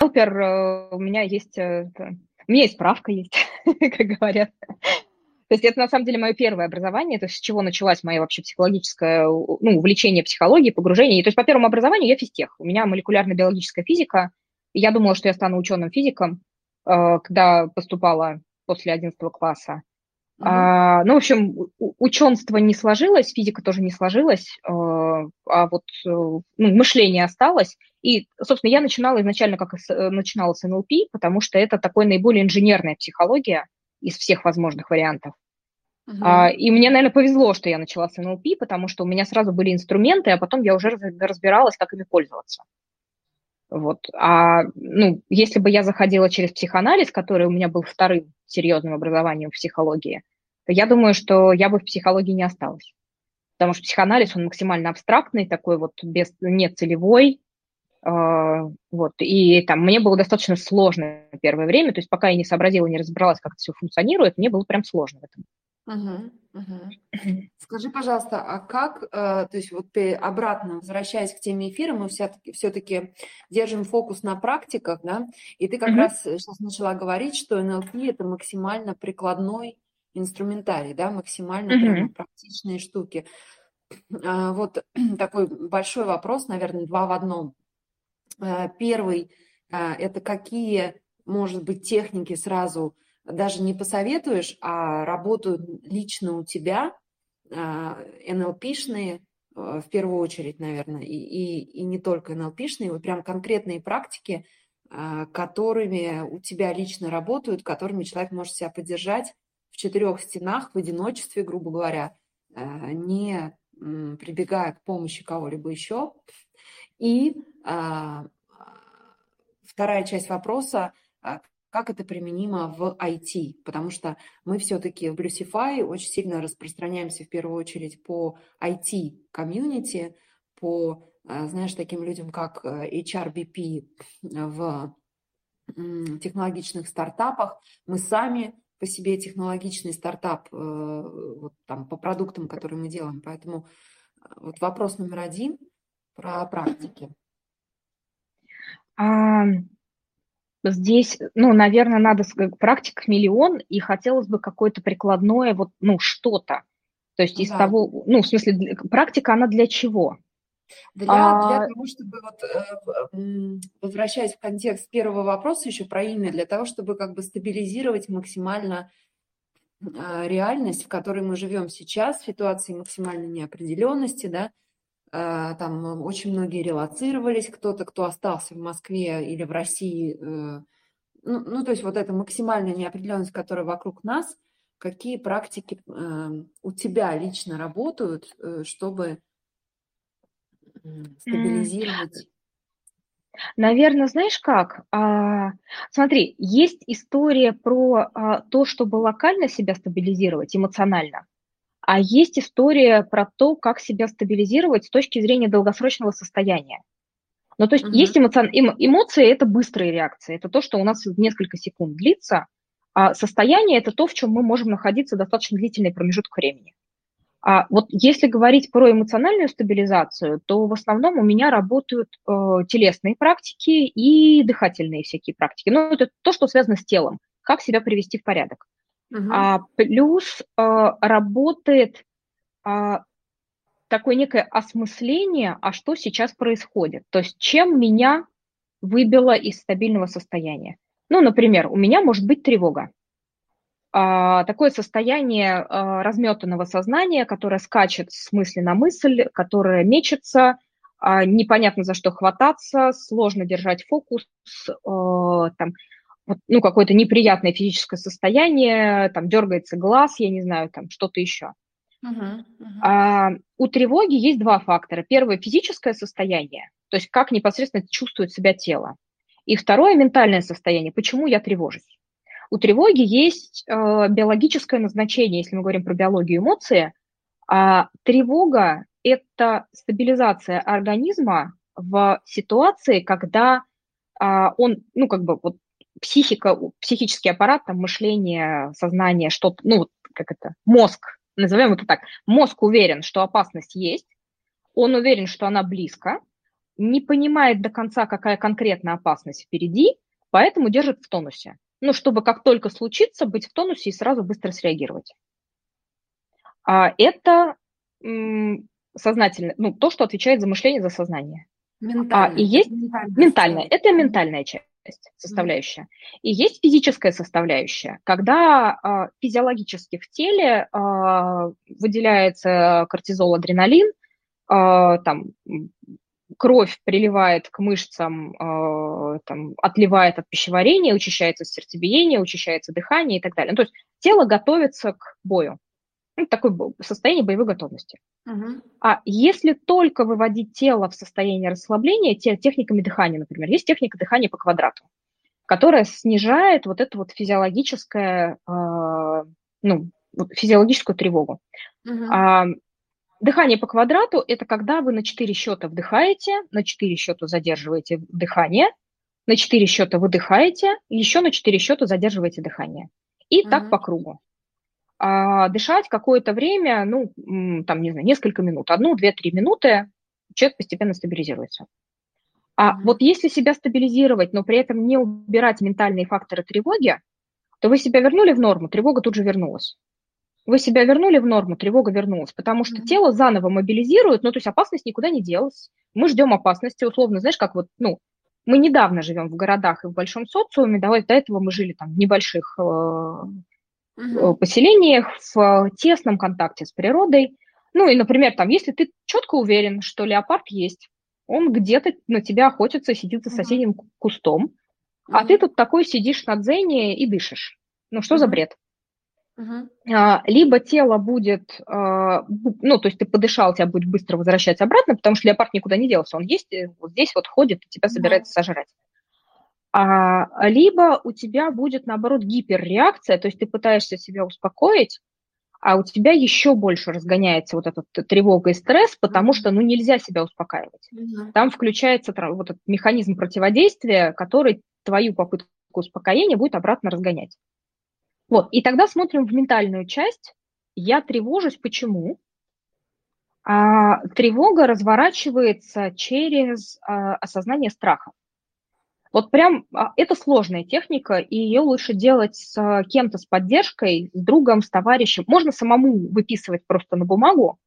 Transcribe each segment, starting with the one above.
бухгалтер, э, у меня есть, э, у меня есть справка есть, как говорят. То есть это на самом деле мое первое образование, то есть с чего началась моя вообще психологическое, ну, увлечение психологией, погружение. То есть по первому образованию я физтех. У меня молекулярно-биологическая физика. И я думала, что я стану ученым-физиком, э, когда поступала после 11 класса. Mm-hmm. А, ну, в общем, ученство не сложилось, физика тоже не сложилась, э, а вот ну, мышление осталось. И, собственно, я начинала изначально как начинала с НЛП, потому что это такой наиболее инженерная психология – из всех возможных вариантов. Uh-huh. И мне, наверное, повезло, что я начала с НЛП, потому что у меня сразу были инструменты, а потом я уже разбиралась, как ими пользоваться. Вот. А ну, если бы я заходила через психоанализ, который у меня был вторым серьезным образованием в психологии, то я думаю, что я бы в психологии не осталась. Потому что психоанализ, он максимально абстрактный, такой вот без, нецелевой, а, вот, и там мне было достаточно сложно первое время, то есть пока я не сообразила, не разобралась, как это все функционирует, мне было прям сложно в этом. Угу, угу. Скажи, пожалуйста, а как, э, то есть вот обратно, возвращаясь к теме эфира, мы все-таки, все-таки держим фокус на практиках, да, и ты как угу. раз сейчас начала говорить, что НЛП – это максимально прикладной инструментарий, да, максимально угу. прямо практичные штуки. А, вот такой большой вопрос, наверное, два в одном. Э, первый – это какие, может быть, техники сразу даже не посоветуешь, а работают лично у тебя, НЛПшные, э, в первую очередь, наверное, и, и, и не только НЛПшные, вот прям конкретные практики, э, которыми у тебя лично работают, которыми человек может себя поддержать в четырех стенах, в одиночестве, грубо говоря, не прибегая к помощи кого-либо еще. И а, вторая часть вопроса, а, как это применимо в IT, потому что мы все-таки в Bluesify очень сильно распространяемся в первую очередь по IT-комьюнити, по, а, знаешь, таким людям, как HRBP в технологичных стартапах. Мы сами по себе технологичный стартап э, вот там, по продуктам, которые мы делаем. Поэтому вот вопрос номер один про практики. Здесь, ну, наверное, надо практик миллион, и хотелось бы какое-то прикладное, вот, ну, что-то. То есть из да. того, ну, в смысле, практика, она для чего? Для, а... для того, чтобы, вот, э, возвращаясь в контекст первого вопроса еще про имя, для того, чтобы как бы стабилизировать максимально а, реальность, в которой мы живем сейчас, в ситуации максимальной неопределенности, да, там очень многие релацировались, кто-то, кто остался в Москве или в России. Э, ну, ну, то есть вот эта максимальная неопределенность, которая вокруг нас, какие практики эм, у тебя лично работают, э, чтобы стабилизировать? Наверное, знаешь как? А, смотри, есть история про а, то, чтобы локально себя стабилизировать эмоционально. А есть история про то, как себя стабилизировать с точки зрения долгосрочного состояния. Ну, то есть угу. есть эмоци... эмо... эмоции, это быстрые реакции, это то, что у нас несколько секунд длится, а состояние – это то, в чем мы можем находиться достаточно длительный промежуток времени. А вот если говорить про эмоциональную стабилизацию, то в основном у меня работают э, телесные практики и дыхательные всякие практики. Ну, это то, что связано с телом, как себя привести в порядок. Uh-huh. А, плюс а, работает а, такое некое осмысление, а что сейчас происходит. То есть чем меня выбило из стабильного состояния. Ну, например, у меня может быть тревога. А, такое состояние а, разметанного сознания, которое скачет с мысли на мысль, которое мечется, а, непонятно за что хвататься, сложно держать фокус, а, там, ну, какое-то неприятное физическое состояние, там дергается глаз, я не знаю, там что-то еще. Uh-huh, uh-huh. А, у тревоги есть два фактора. Первое – физическое состояние, то есть как непосредственно чувствует себя тело. И второе – ментальное состояние, почему я тревожусь. У тревоги есть э, биологическое назначение, если мы говорим про биологию эмоции. А тревога – это стабилизация организма в ситуации, когда а, он, ну, как бы вот психика, психический аппарат, там, мышление, сознание, что-то, ну, как это, мозг, назовем это так, мозг уверен, что опасность есть, он уверен, что она близко, не понимает до конца, какая конкретная опасность впереди, поэтому держит в тонусе. Ну, чтобы как только случится, быть в тонусе и сразу быстро среагировать. А это сознательно, ну, то, что отвечает за мышление, за сознание. Ментальное. А, и есть ментальное, ментальное это ментальная часть составляющая. Mm-hmm. И есть физическая составляющая, когда э, физиологически в теле э, выделяется кортизол, адреналин, э, там кровь приливает к мышцам, э, там, отливает от пищеварения, учащается сердцебиение, учащается дыхание и так далее. Ну, то есть тело готовится к бою. Ну, такое состояние боевой готовности. Uh-huh. А если только выводить тело в состояние расслабления, те, техниками дыхания, например, есть техника дыхания по квадрату, которая снижает вот эту вот физиологическое, э, ну, физиологическую тревогу. Uh-huh. А, дыхание по квадрату – это когда вы на 4 счета вдыхаете, на 4 счета задерживаете дыхание, на 4 счета выдыхаете, еще на 4 счета задерживаете дыхание. И uh-huh. так по кругу а дышать какое-то время, ну, там, не знаю, несколько минут, одну, две, три минуты, человек постепенно стабилизируется. А mm-hmm. вот если себя стабилизировать, но при этом не убирать ментальные факторы тревоги, то вы себя вернули в норму, тревога тут же вернулась. Вы себя вернули в норму, тревога вернулась, потому что mm-hmm. тело заново мобилизирует, ну, то есть опасность никуда не делась. Мы ждем опасности, условно, знаешь, как вот, ну, мы недавно живем в городах и в большом социуме, давай до этого мы жили там в небольших э, угу. поселениях, в тесном контакте с природой. Ну и, например, там, если ты четко уверен, что леопард есть, он где-то на тебя охотится, сидит за соседним угу. кустом, угу. а ты тут такой сидишь на дзене и дышишь. Ну что угу. за бред? Uh-huh. Либо тело будет, а, ну, то есть ты подышал, тебя будет быстро возвращать обратно, потому что леопард никуда не делся, он есть, э, вот здесь вот ходит, и тебя собирается uh-huh. сожрать а, либо у тебя будет, наоборот, гиперреакция, то есть ты пытаешься себя успокоить, а у тебя еще больше разгоняется вот эта тревога и стресс, потому что, ну, нельзя себя успокаивать. Mm-hmm. Там включается вот этот механизм противодействия, который твою попытку успокоения будет обратно разгонять. Вот, и тогда смотрим в ментальную часть. Я тревожусь, почему? А, тревога разворачивается через а, осознание страха. Вот прям а, это сложная техника, и ее лучше делать с а, кем-то с поддержкой, с другом, с товарищем. Можно самому выписывать просто на бумагу,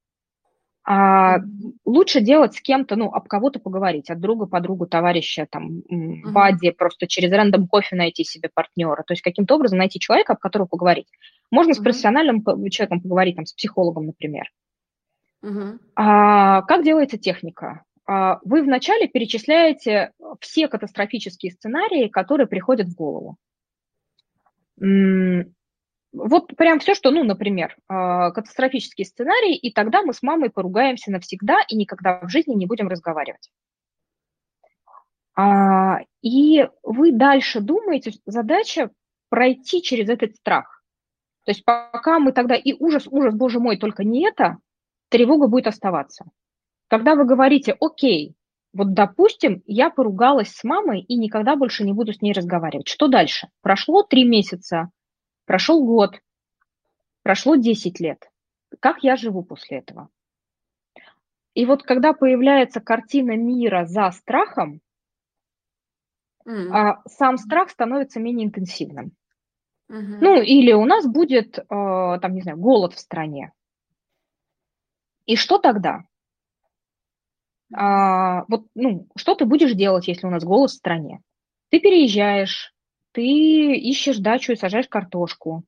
а лучше делать с кем-то, ну, об кого-то поговорить, от друга, подругу, товарища, там, бади, просто через рандом кофе найти себе партнера, то есть каким-то образом найти человека, об котором поговорить. Можно uh-huh. с профессиональным человеком поговорить, там, с психологом, например. Uh-huh. А, как делается техника? А, вы вначале перечисляете все катастрофические сценарии, которые приходят в голову. Вот прям все, что, ну, например, а, катастрофический сценарий, и тогда мы с мамой поругаемся навсегда и никогда в жизни не будем разговаривать. А, и вы дальше думаете, задача пройти через этот страх. То есть пока мы тогда и ужас, ужас, боже мой, только не это, тревога будет оставаться. Когда вы говорите, окей, вот, допустим, я поругалась с мамой и никогда больше не буду с ней разговаривать. Что дальше? Прошло три месяца, прошел год, прошло 10 лет. Как я живу после этого? И вот когда появляется картина мира за страхом, mm. сам страх становится менее интенсивным. Mm-hmm. Ну, или у нас будет, э, там, не знаю, голод в стране. И что тогда? А, вот, ну, что ты будешь делать, если у нас голос в стране? Ты переезжаешь, ты ищешь дачу и сажаешь картошку,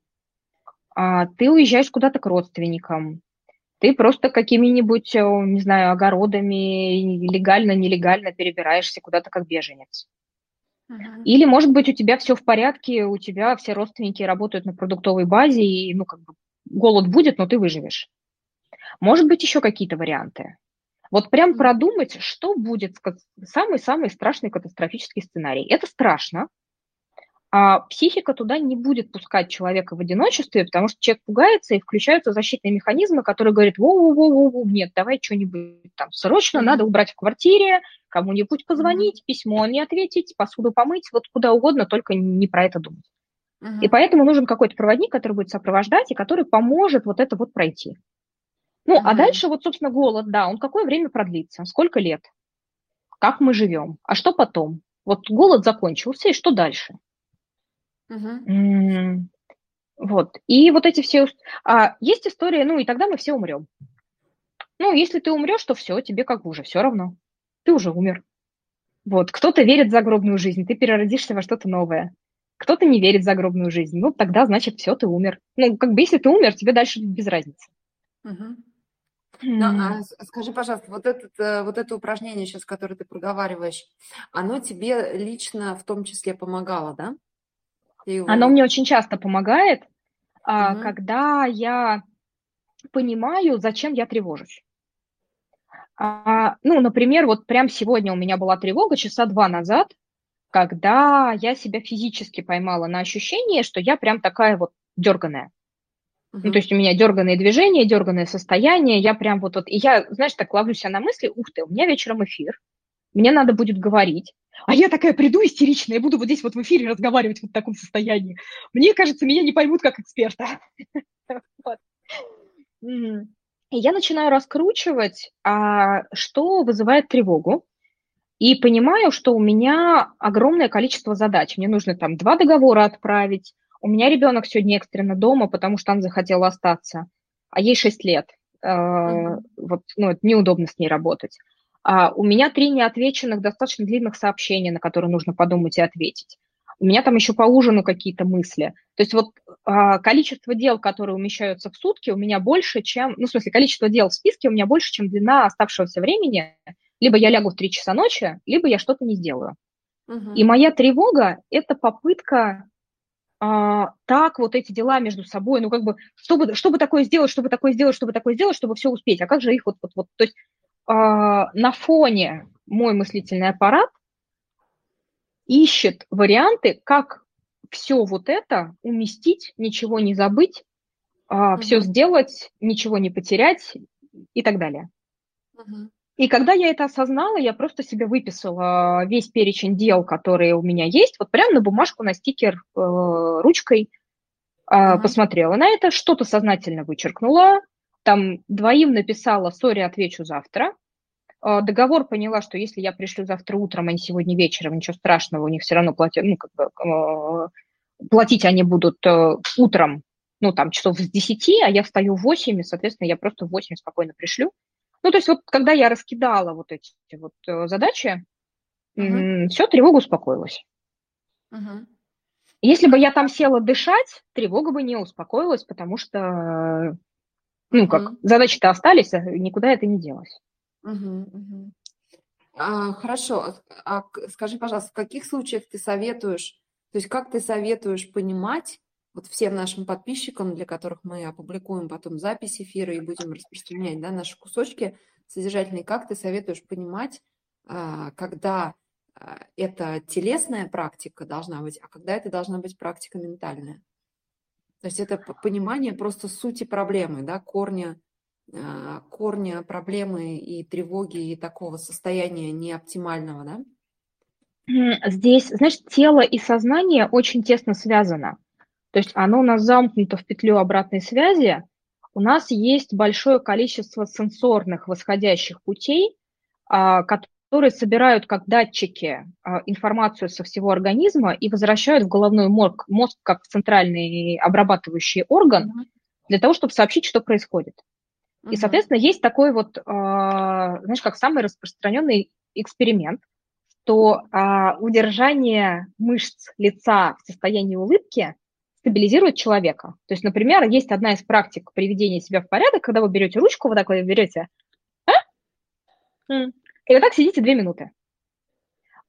а, ты уезжаешь куда-то к родственникам, ты просто какими-нибудь, э, не знаю, огородами легально, нелегально перебираешься куда-то как беженец. Или, может быть, у тебя все в порядке, у тебя все родственники работают на продуктовой базе, и, ну, как бы, голод будет, но ты выживешь. Может быть, еще какие-то варианты. Вот прям продумать, что будет самый-самый страшный катастрофический сценарий. Это страшно. А психика туда не будет пускать человека в одиночестве, потому что человек пугается, и включаются защитные механизмы, которые говорят, воу-воу-воу, нет, давай что-нибудь там срочно, надо убрать в квартире, кому-нибудь позвонить, письмо не ответить, посуду помыть, вот куда угодно, только не про это думать. И поэтому нужен какой-то проводник, который будет сопровождать и который поможет вот это вот пройти. Ну, а дальше вот, собственно, голод, да, он какое время продлится, сколько лет? как мы живем, а что потом? Вот голод закончился, и что дальше? Угу. Вот. И вот эти все... А есть история, ну, и тогда мы все умрем. Ну, если ты умрешь, то все, тебе как бы уже все равно. Ты уже умер. Вот. Кто-то верит в загробную жизнь, ты переродишься во что-то новое. Кто-то не верит в загробную жизнь. Ну, тогда, значит, все, ты умер. Ну, как бы, если ты умер, тебе дальше без разницы. Угу. Ну, а скажи, пожалуйста, вот, этот, э, вот это упражнение сейчас, которое ты проговариваешь, оно тебе лично в том числе помогало, да? Его... Оно мне очень часто помогает, угу. когда я понимаю, зачем я тревожусь. А, ну, например, вот прям сегодня у меня была тревога часа два назад, когда я себя физически поймала на ощущение, что я прям такая вот дерганая. Uh-huh. Ну, то есть у меня дерганные движения, дерганное состояние, я прям вот, вот, и я, знаешь, так ловлю себя на мысли, ух ты, у меня вечером эфир, мне надо будет говорить, а я такая приду истеричная, и буду вот здесь вот в эфире разговаривать вот в таком состоянии. Мне кажется, меня не поймут как эксперта. И я начинаю раскручивать, а, что вызывает тревогу, и понимаю, что у меня огромное количество задач. Мне нужно там два договора отправить. У меня ребенок сегодня экстренно дома, потому что он захотел остаться, а ей 6 лет. Mm-hmm. Вот, ну, это неудобно с ней работать. А у меня три неотвеченных достаточно длинных сообщения, на которые нужно подумать и ответить. У меня там еще по ужину какие-то мысли. То есть вот а, количество дел, которые умещаются в сутки, у меня больше, чем... Ну, в смысле, количество дел в списке у меня больше, чем длина оставшегося времени. Либо я лягу в 3 часа ночи, либо я что-то не сделаю. Угу. И моя тревога – это попытка а, так вот эти дела между собой, ну, как бы, чтобы, чтобы такое сделать, чтобы такое сделать, чтобы такое сделать, чтобы все успеть. А как же их вот, вот, вот, то есть а, на фоне мой мыслительный аппарат ищет варианты, как все вот это уместить, ничего не забыть, угу. все сделать, ничего не потерять и так далее. Угу. И когда я это осознала, я просто себе выписала весь перечень дел, которые у меня есть, вот прямо на бумажку, на стикер э, ручкой, э, uh посмотрела на это, что-то сознательно вычеркнула, там двоим написала «сори, отвечу завтра», э, договор поняла, что если я пришлю завтра утром, а не сегодня вечером, ничего страшного, у них все равно платят, ну, как бы, э, платить они будут э, утром, ну, там, часов с 10, а я встаю в 8, и, соответственно, я просто в 8 спокойно пришлю. Ну, то есть вот когда я раскидала вот эти вот э, задачи, uh-huh. все, тревога успокоилась. Uh-huh. Если бы я там села дышать, тревога бы не успокоилась, потому что, ну, как, uh-huh. задачи-то остались, а никуда это не делось. Uh-huh. Uh-huh. А, хорошо. А, а скажи, пожалуйста, в каких случаях ты советуешь, то есть как ты советуешь понимать, вот всем нашим подписчикам, для которых мы опубликуем потом запись эфира и будем распространять да, наши кусочки содержательные, как ты советуешь понимать, а, когда а, это телесная практика должна быть, а когда это должна быть практика ментальная? То есть это понимание просто сути проблемы, да, корня, а, корня проблемы и тревоги и такого состояния неоптимального, да? Здесь, знаешь, тело и сознание очень тесно связано. То есть оно у нас замкнуто в петлю обратной связи. У нас есть большое количество сенсорных восходящих путей, а, которые собирают как датчики а, информацию со всего организма и возвращают в головной мозг, мозг как центральный обрабатывающий орган для того, чтобы сообщить, что происходит. И, соответственно, есть такой вот, а, знаешь, как самый распространенный эксперимент, что удержание мышц лица в состоянии улыбки стабилизирует человека. То есть, например, есть одна из практик приведения себя в порядок, когда вы берете ручку, вот так вот берете, а? и вот так сидите две минуты.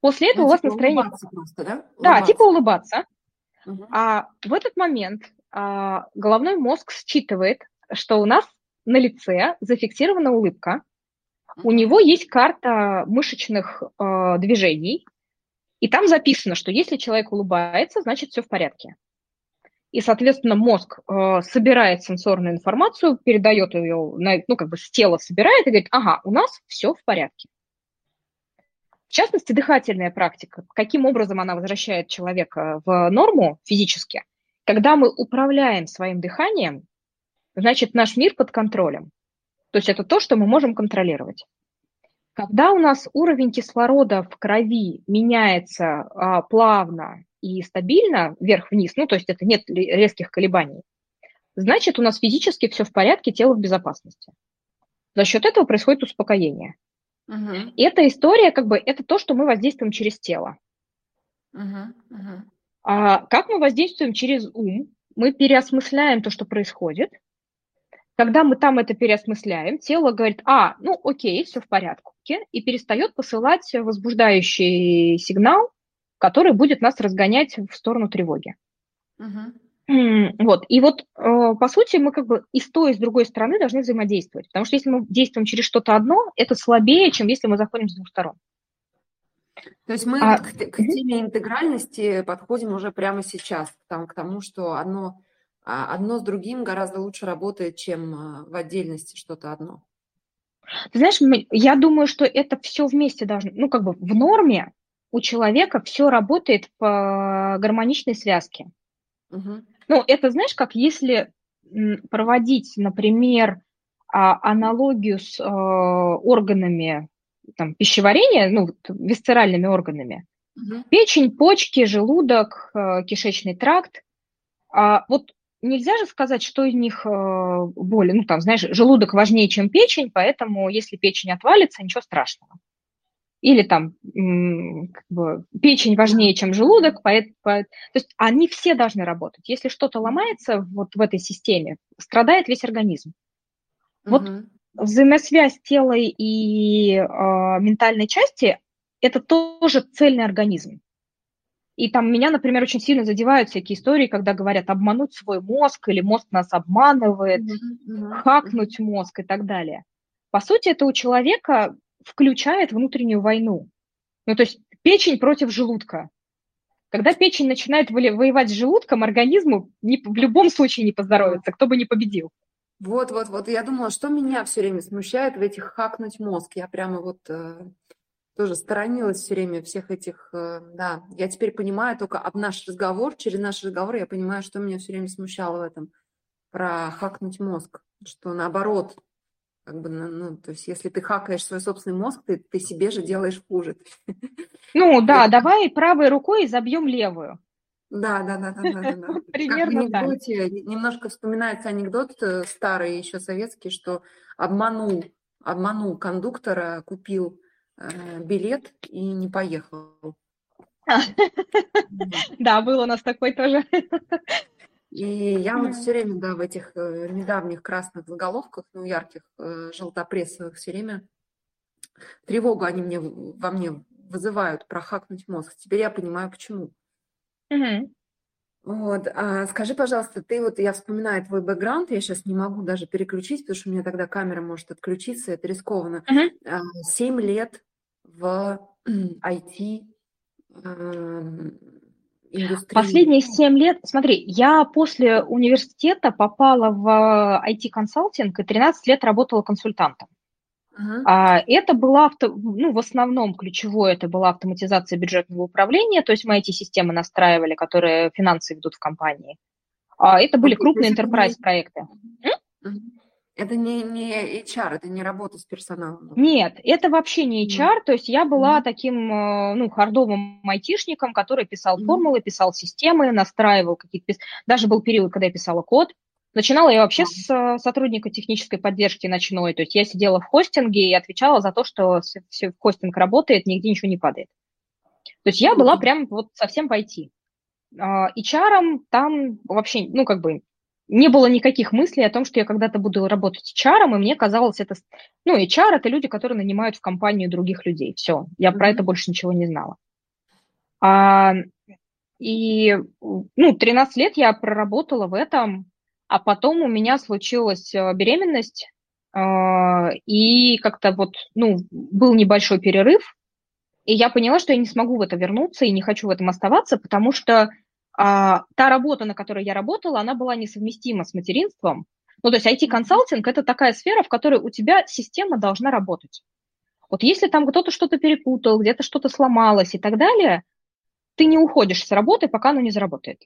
После этого ну, у вас типа настроение... Просто, да? Улыбаться. да, типа улыбаться. Угу. А в этот момент а, головной мозг считывает, что у нас на лице зафиксирована улыбка, у него есть карта мышечных э, движений, и там записано, что если человек улыбается, значит все в порядке. И, соответственно, мозг э, собирает сенсорную информацию, передает ее, на, ну, как бы с тела собирает и говорит, ага, у нас все в порядке. В частности, дыхательная практика. Каким образом она возвращает человека в норму физически? Когда мы управляем своим дыханием, значит, наш мир под контролем. То есть это то, что мы можем контролировать. Когда у нас уровень кислорода в крови меняется а, плавно и стабильно вверх-вниз, ну, то есть это нет резких колебаний, значит, у нас физически все в порядке, тело в безопасности. За счет этого происходит успокоение. Угу. И эта история, как бы, это то, что мы воздействуем через тело. Угу, угу. А как мы воздействуем через ум? Мы переосмысляем то, что происходит. Когда мы там это переосмысляем, тело говорит, а, ну окей, все в порядке, и перестает посылать возбуждающий сигнал, который будет нас разгонять в сторону тревоги. Угу. Вот, и вот, э, по сути, мы как бы и с той, и с другой стороны должны взаимодействовать, потому что если мы действуем через что-то одно, это слабее, чем если мы заходим с двух сторон. То есть мы а, вот к, к теме интегральности подходим уже прямо сейчас, там, к тому, что одно, а, одно с другим гораздо лучше работает, чем а, в отдельности что-то одно. Ты знаешь, я думаю, что это все вместе должно, ну, как бы в норме у человека все работает по гармоничной связке. Угу. Ну, это знаешь, как если проводить, например, а, аналогию с э, органами там, пищеварения, ну, висцеральными органами. Угу. Печень, почки, желудок, э, кишечный тракт. А вот нельзя же сказать, что из них э, более, ну, там, знаешь, желудок важнее, чем печень, поэтому если печень отвалится, ничего страшного или там как бы, печень важнее, чем желудок, поэтому, то есть они все должны работать. Если что-то ломается вот в этой системе, страдает весь организм. Вот угу. взаимосвязь тела и э, ментальной части – это тоже цельный организм. И там меня, например, очень сильно задевают всякие истории, когда говорят обмануть свой мозг или мозг нас обманывает, mm-hmm. хакнуть мозг и так далее. По сути, это у человека включает внутреннюю войну. Ну, то есть печень против желудка. Когда печень начинает воевать с желудком, организму не, в любом случае не поздоровится, кто бы не победил. Вот, вот, вот. Я думала, что меня все время смущает в этих хакнуть мозг. Я прямо вот э, тоже сторонилась все время всех этих, э, да. Я теперь понимаю только об наш разговор, через наш разговор я понимаю, что меня все время смущало в этом, про хакнуть мозг, что наоборот, как бы, ну, ну, то есть, если ты хакаешь свой собственный мозг, ты, ты себе же делаешь хуже. Ну да, давай правой рукой забьем левую. Да, да, да, да, да, да. Примерно как в анекдоте, так. немножко вспоминается анекдот э, старый, еще советский, что обманул, обманул кондуктора, купил э, билет и не поехал. Да, был у нас такой тоже. И я вот все время, да, в этих э, недавних красных заголовках, ну, ярких, э, желтопрессовых, все время тревогу они мне, во мне вызывают прохакнуть мозг. Теперь я понимаю, почему. Угу. Вот, а скажи, пожалуйста, ты вот, я вспоминаю твой бэкграунд, я сейчас не могу даже переключить, потому что у меня тогда камера может отключиться, это рискованно. Угу. Семь лет в IT, индустрии? Последние семь лет, смотри, я после университета попала в IT-консалтинг и 13 лет работала консультантом. Uh-huh. Это была, авто, ну, в основном ключевое, это была автоматизация бюджетного управления, то есть мы эти системы настраивали, которые финансы ведут в компании. А это были крупные enterprise проекты. Uh-huh. Это не, не HR, это не работа с персоналом. Нет, это вообще не HR. Mm. То есть я была mm. таким, э, ну, хардовым айтишником, который писал mm. формулы, писал системы, настраивал какие-то... Даже был период, когда я писала код. Начинала я вообще с э, сотрудника технической поддержки ночной. То есть я сидела в хостинге и отвечала за то, что все хостинг работает, нигде ничего не падает. То есть я была прям вот совсем в IT. HR там вообще, ну, как бы не было никаких мыслей о том, что я когда-то буду работать HR, и мне казалось это... Ну, HR – это люди, которые нанимают в компанию других людей. Все, я mm-hmm. про это больше ничего не знала. А, и, ну, 13 лет я проработала в этом, а потом у меня случилась э, беременность, а, и как-то вот, ну, был небольшой перерыв, и я поняла, что я не смогу в это вернуться и не хочу в этом оставаться, потому что а, та работа, на которой я работала, она была несовместима с материнством. Ну, то есть IT-консалтинг – это такая сфера, в которой у тебя система должна работать. Вот если там кто-то что-то перепутал, где-то что-то сломалось и так далее, ты не уходишь с работы, пока оно не заработает.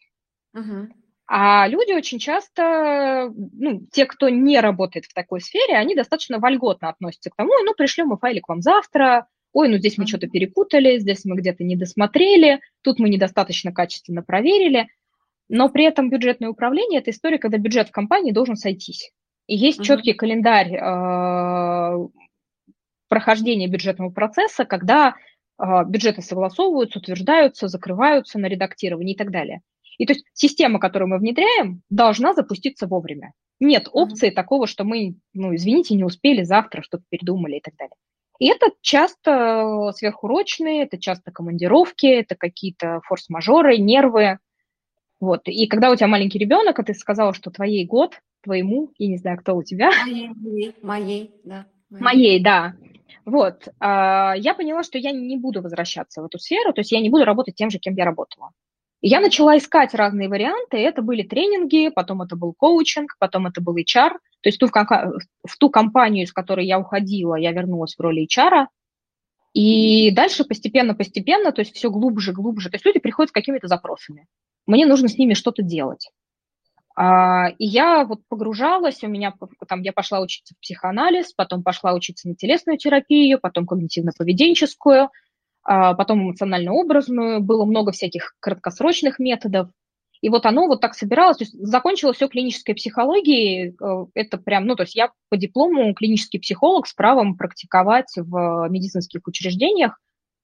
Угу. А люди очень часто, ну, те, кто не работает в такой сфере, они достаточно вольготно относятся к тому, ну, пришлем мы файлик вам завтра, ой, ну здесь мы что-то перепутали, здесь мы где-то не досмотрели, тут мы недостаточно качественно проверили. Но при этом бюджетное управление – это история, когда бюджет в компании должен сойтись. И есть uh-huh. четкий календарь э, прохождения бюджетного процесса, когда э, бюджеты согласовываются, утверждаются, закрываются на редактирование и так далее. И то есть система, которую мы внедряем, должна запуститься вовремя. Нет опции uh-huh. такого, что мы, ну, извините, не успели завтра, что-то передумали и так далее. И это часто сверхурочные, это часто командировки, это какие-то форс-мажоры, нервы. Вот. И когда у тебя маленький ребенок, а ты сказала, что твоей год, твоему, я не знаю, кто у тебя. Моей, моей, да. Моей, моей да. Вот. А, я поняла, что я не буду возвращаться в эту сферу, то есть я не буду работать тем же, кем я работала. И я начала искать разные варианты. Это были тренинги, потом это был коучинг, потом это был HR. То есть ту, в ту компанию, из которой я уходила, я вернулась в роли HR. И дальше постепенно-постепенно, то есть все глубже, глубже. То есть люди приходят с какими-то запросами. Мне нужно с ними что-то делать. А, и я вот погружалась, у меня там я пошла учиться в психоанализ, потом пошла учиться на телесную терапию, потом когнитивно-поведенческую, а, потом эмоционально-образную, было много всяких краткосрочных методов. И вот оно вот так собиралось, то есть закончилось все клинической психологией, э, это прям, ну, то есть я по диплому клинический психолог с правом практиковать в медицинских учреждениях.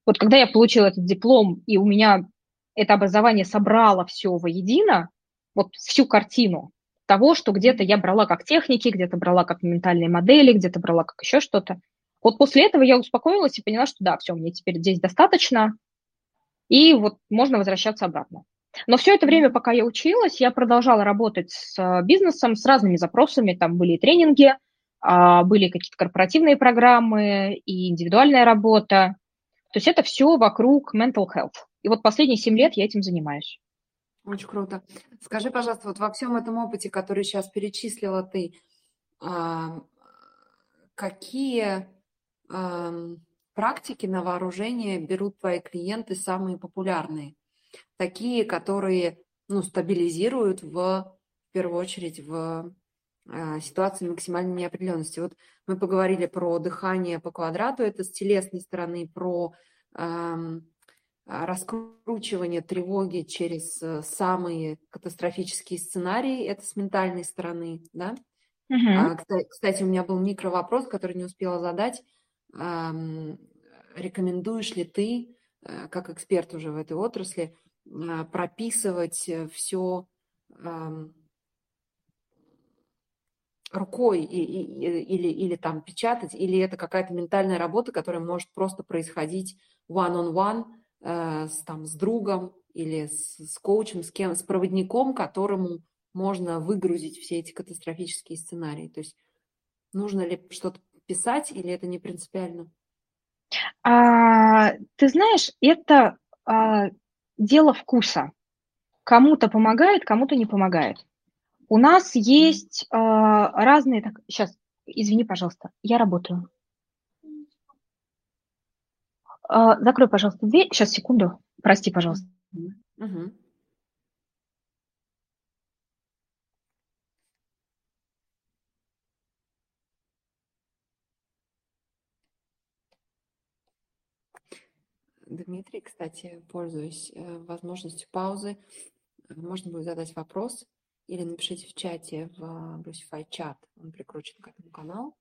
Вот когда я получила этот диплом, и у меня это образование собрало все воедино, вот всю картину того, что где-то я брала как техники, где-то брала как ментальные модели, где-то брала как еще что-то. Вот после этого я успокоилась и поняла, что да, все, мне теперь здесь достаточно, и вот можно возвращаться обратно. Но все это время, пока я училась, я продолжала работать с э, бизнесом, с разными запросами. Там были и тренинги, а, были какие-то корпоративные программы и индивидуальная работа. То есть это все вокруг mental health. И вот последние семь лет я этим занимаюсь. Очень круто. Скажи, пожалуйста, вот во всем этом опыте, который сейчас перечислила ты, какие практики на вооружение берут твои клиенты самые популярные? Такие, которые ну, стабилизируют в, в первую очередь в э, ситуации максимальной неопределенности. Вот мы поговорили про дыхание по квадрату, это с телесной стороны, про э, раскручивание тревоги через э, самые катастрофические сценарии, это с ментальной стороны, да? Uh-huh. Кстати, у меня был микро вопрос, который не успела задать рекомендуешь ли ты, э, как эксперт уже в этой отрасли, а, прописывать э, все рукой или, или, или там печатать, или это какая-то ментальная работа, которая может просто происходить one-on-one э, с, там, с другом или с, с коучем, с кем, с проводником, которому можно выгрузить все эти катастрофические сценарии. То есть нужно ли что-то писать или это не принципиально? А, ты знаешь, это а, дело вкуса. Кому-то помогает, кому-то не помогает. У нас есть а, разные... Так, сейчас, извини, пожалуйста, я работаю. А, закрой, пожалуйста, дверь. Сейчас, секунду. Прости, пожалуйста. Угу. Дмитрий, кстати, пользуясь э, возможностью паузы, можно будет задать вопрос или напишите в чате в Брусифай чат, он прикручен к этому каналу.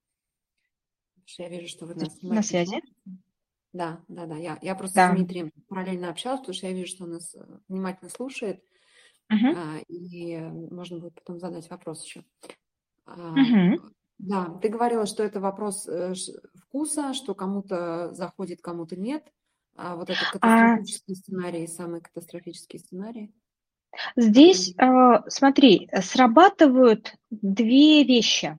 Я вижу, что вы нас На связи? Да, да, да. Я, я просто да. с Дмитрием параллельно общалась, потому что я вижу, что он нас э, внимательно слушает. Uh-huh. И можно будет потом задать вопрос еще. Uh-huh. Да, ты говорила, что это вопрос э, вкуса, что кому-то заходит, кому-то нет. А вот это а катастрофический а... сценарий, самый катастрофический сценарий? Здесь, э, смотри, срабатывают две вещи.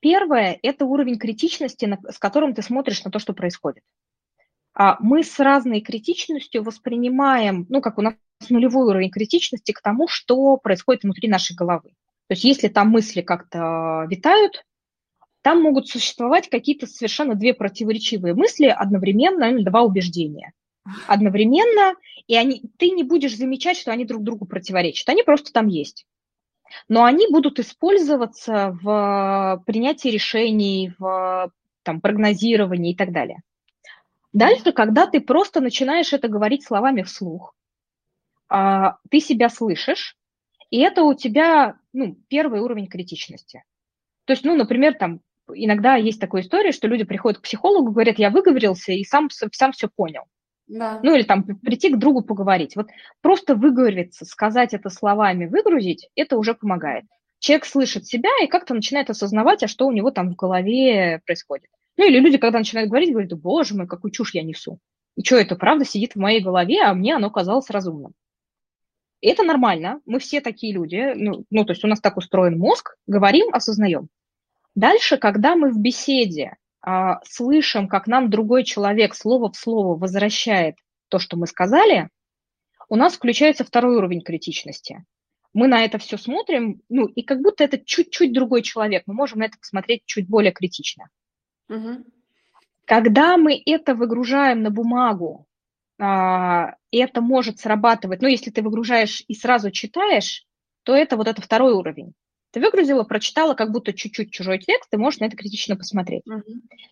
Первое – это уровень критичности, с которым ты смотришь на то, что происходит. А мы с разной критичностью воспринимаем, ну, как у нас нулевой уровень критичности к тому, что происходит внутри нашей головы. То есть если там мысли как-то витают, там могут существовать какие-то совершенно две противоречивые мысли одновременно, ну, два убеждения одновременно, и они, ты не будешь замечать, что они друг другу противоречат. Они просто там есть. но они будут использоваться в принятии решений, в там, прогнозировании и так далее. Дальше, когда ты просто начинаешь это говорить словами вслух, а, ты себя слышишь, и это у тебя ну, первый уровень критичности. То есть, ну, например, там иногда есть такая история, что люди приходят к психологу, говорят, я выговорился и сам, сам все понял. Да. Ну или там прийти к другу поговорить. Вот просто выговориться, сказать это словами, выгрузить, это уже помогает. Человек слышит себя и как-то начинает осознавать, а что у него там в голове происходит. Ну или люди, когда начинают говорить, говорят, боже мой, какую чушь я несу. И что это, правда, сидит в моей голове, а мне оно казалось разумным. И это нормально, мы все такие люди, ну, ну, то есть у нас так устроен мозг, говорим, осознаем. Дальше, когда мы в беседе а, слышим, как нам другой человек слово в слово возвращает то, что мы сказали, у нас включается второй уровень критичности. Мы на это все смотрим, ну, и как будто это чуть-чуть другой человек, мы можем на это посмотреть чуть более критично. Угу. Когда мы это выгружаем на бумагу, а, это может срабатывать, ну, если ты выгружаешь и сразу читаешь, то это вот это второй уровень. Ты выгрузила, прочитала как будто чуть-чуть чужой текст, ты можешь на это критично посмотреть. Uh-huh.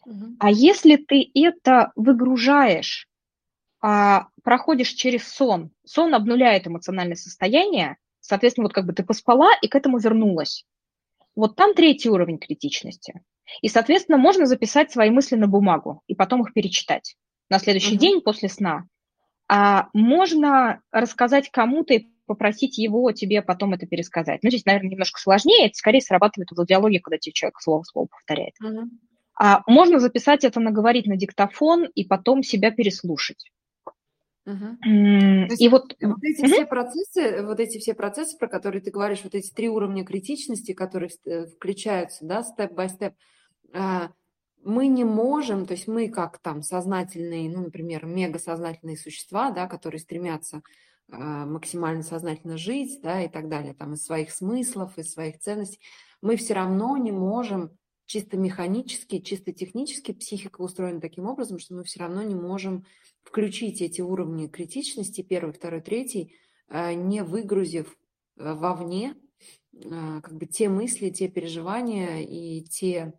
Uh-huh. А если ты это выгружаешь, а, проходишь через сон, сон обнуляет эмоциональное состояние, соответственно, вот как бы ты поспала и к этому вернулась. Вот там третий уровень критичности. И, соответственно, можно записать свои мысли на бумагу и потом их перечитать на следующий uh-huh. день после сна. А можно рассказать кому-то и попросить его тебе потом это пересказать. Ну, здесь, наверное, немножко сложнее, это скорее срабатывает в диалоге, когда тебе человек слово в слово повторяет. Uh-huh. А можно записать это, наговорить на диктофон и потом себя переслушать. Mm, и вот, вот эти uh-huh. все процессы, вот эти все процессы, про которые ты говоришь, вот эти три уровня критичности, которые э, включаются, да, степ-бай-степ, мы не можем, то есть мы как там сознательные, ну, например, мегасознательные существа, да, которые стремятся а, максимально сознательно жить, да, и так далее, там, из своих смыслов, из своих ценностей, мы все равно не можем чисто механически, чисто технически психика устроена таким образом, что мы все равно не можем включить эти уровни критичности, первый, второй, третий, а, не выгрузив а, вовне как бы те мысли, те переживания и те а,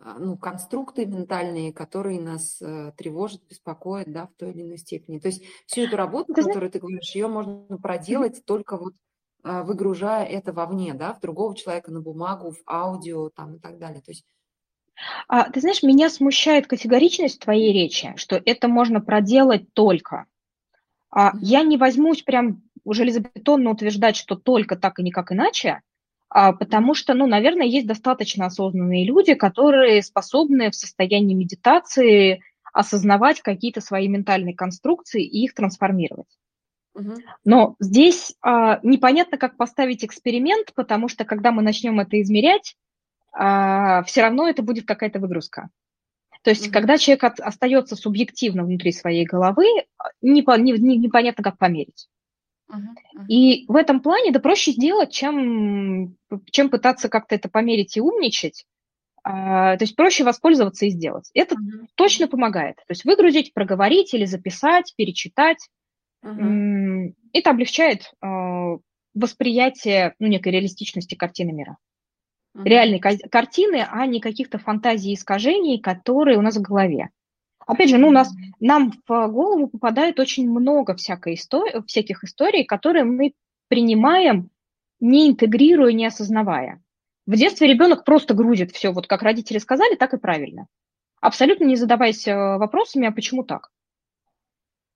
ну, конструкты ментальные, которые нас э, тревожат, беспокоят, да, в той или иной степени. То есть всю эту работу, ты которую ты говоришь, ее можно проделать только вот э, выгружая это вовне, да, в другого человека на бумагу, в аудио там и так далее. То есть а, ты знаешь, меня смущает категоричность твоей речи, что это можно проделать только. А, я не возьмусь прям железобетонно утверждать, что только так и никак иначе, а, потому что, ну, наверное, есть достаточно осознанные люди, которые способны в состоянии медитации осознавать какие-то свои ментальные конструкции и их трансформировать. Но здесь а, непонятно, как поставить эксперимент, потому что когда мы начнем это измерять, а, все равно это будет какая-то выгрузка. То есть, mm-hmm. когда человек от, остается субъективно внутри своей головы, не, не, не, непонятно, как померить. И в этом плане да проще сделать, чем, чем пытаться как-то это померить и умничать. А, то есть проще воспользоваться и сделать. Это uh-huh. точно помогает. То есть выгрузить, проговорить или записать, перечитать. Uh-huh. Это облегчает а, восприятие ну, некой реалистичности картины мира. Uh-huh. Реальной картины, а не каких-то фантазий и искажений, которые у нас в голове. Опять же, ну, у нас, нам в голову попадает очень много всякой истории, всяких историй, которые мы принимаем, не интегрируя, не осознавая. В детстве ребенок просто грузит все, вот как родители сказали, так и правильно. Абсолютно не задаваясь э, вопросами, а почему так?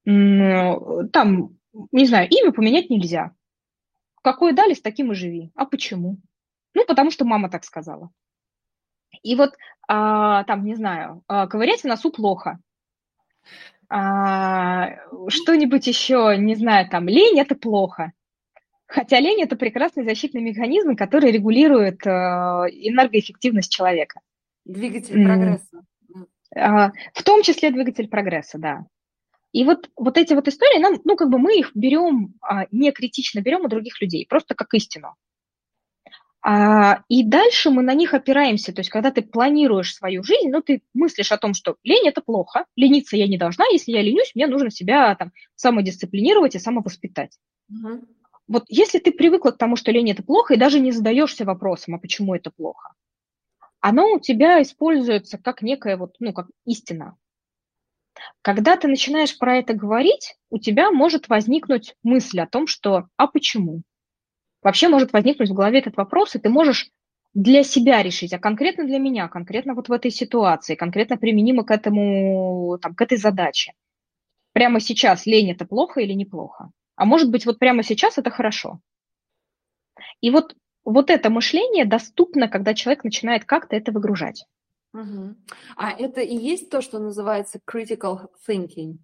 Там, не знаю, имя поменять нельзя. Какое дали, с таким и живи. А почему? Ну, потому что мама так сказала. И вот а, там, не знаю, а, ковырять в носу плохо. А, что-нибудь еще, не знаю, там, лень – это плохо. Хотя лень – это прекрасный защитный механизм, который регулирует а, энергоэффективность человека. Двигатель прогресса. А, в том числе двигатель прогресса, да. И вот, вот эти вот истории, нам, ну, как бы мы их берем, а, не критично берем у других людей, просто как истину. А, и дальше мы на них опираемся. То есть, когда ты планируешь свою жизнь, ну, ты мыслишь о том, что лень – это плохо, лениться я не должна, если я ленюсь, мне нужно себя там самодисциплинировать и самовоспитать. Угу. вот если ты привыкла к тому, что лень – это плохо, и даже не задаешься вопросом, а почему это плохо, оно у тебя используется как некая вот, ну, как истина. Когда ты начинаешь про это говорить, у тебя может возникнуть мысль о том, что «а почему?». Вообще может возникнуть в голове этот вопрос, и ты можешь для себя решить, а конкретно для меня, конкретно вот в этой ситуации, конкретно применимо к этому, там, к этой задаче. Прямо сейчас лень – это плохо или неплохо? А может быть, вот прямо сейчас это хорошо. И вот, вот это мышление доступно, когда человек начинает как-то это выгружать. Угу. А это и есть то, что называется critical thinking?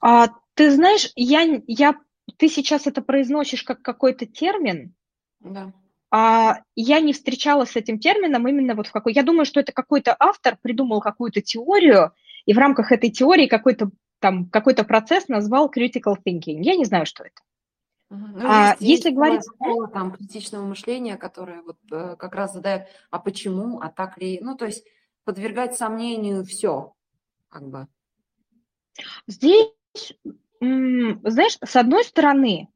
А, ты знаешь, я, я, ты сейчас это произносишь как какой-то термин. Да. А я не встречалась с этим термином именно вот в какой... Я думаю, что это какой-то автор придумал какую-то теорию, и в рамках этой теории какой-то там какой-то процесс назвал critical thinking. Я не знаю, что это. Ну, а, есть, если говорить... Школа, там, критичного мышления, которое вот э, как раз задает, а почему, а так ли... Ну, то есть подвергать сомнению все, как бы. Здесь, знаешь, с одной стороны,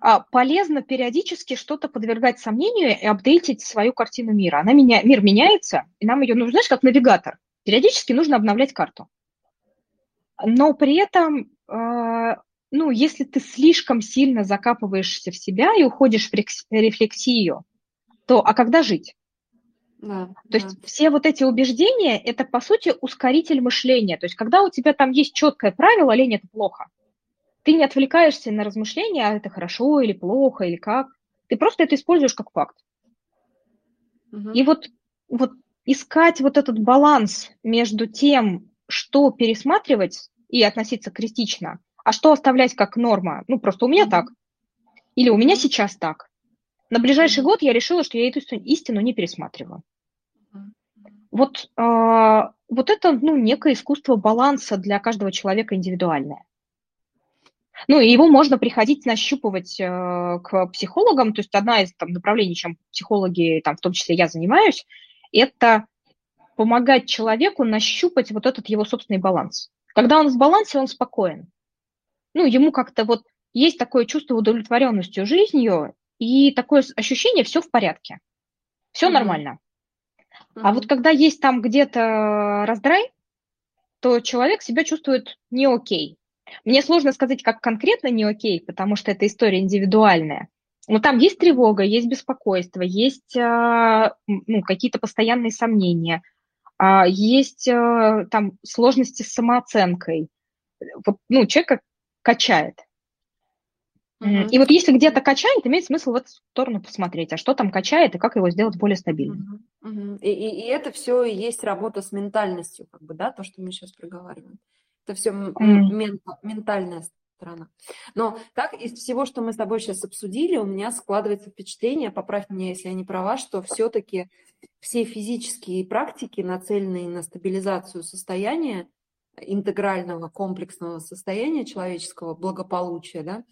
а, полезно периодически что-то подвергать сомнению и апдейтить свою картину мира. Она меня, мир меняется, и нам ее нужно, знаешь, как навигатор. Периодически нужно обновлять карту но при этом, а, ну, если ты слишком сильно закапываешься в себя и уходишь в рефлексию, то а когда жить? Да, то да. есть все вот эти убеждения – это, по сути, ускоритель мышления. То есть когда у тебя там есть четкое правило, лень – это плохо, ты не отвлекаешься на размышления, а это хорошо или плохо, или как. Ты просто это используешь как факт. Угу. И вот, вот искать вот этот баланс между тем, что пересматривать и относиться критично, а что оставлять как норма. Ну, просто у меня так. Или у меня сейчас так. На ближайший год я решила, что я эту истину не пересматриваю. Вот, э, вот это ну, некое искусство баланса для каждого человека индивидуальное. Ну, и его можно приходить нащупывать э, к психологам. То есть одна из там, направлений, чем психологи, там, в том числе я занимаюсь, это помогать человеку нащупать вот этот его собственный баланс. Когда он в балансе, он спокоен. Ну, ему как-то вот есть такое чувство удовлетворенностью жизнью и такое ощущение, все в порядке, все mm-hmm. нормально. Mm-hmm. А вот когда есть там где-то раздрай, то человек себя чувствует не окей. Мне сложно сказать, как конкретно не окей, потому что эта история индивидуальная. Но там есть тревога, есть беспокойство, есть а, ну, какие-то постоянные сомнения – а, есть э, там сложности с самооценкой. Вот, ну, человека качает. Uh-huh. И вот если где-то качает, имеет смысл в эту сторону посмотреть, а что там качает и как его сделать более стабильным. Uh-huh. Uh-huh. И, и, и это все и есть работа с ментальностью, как бы, да, то, что мы сейчас проговариваем. Это все мент, ментальная сторона. Но так из всего, что мы с тобой сейчас обсудили, у меня складывается впечатление, поправь меня, если я не права, что все-таки все физические практики, нацеленные на стабилизацию состояния, интегрального комплексного состояния человеческого благополучия, да,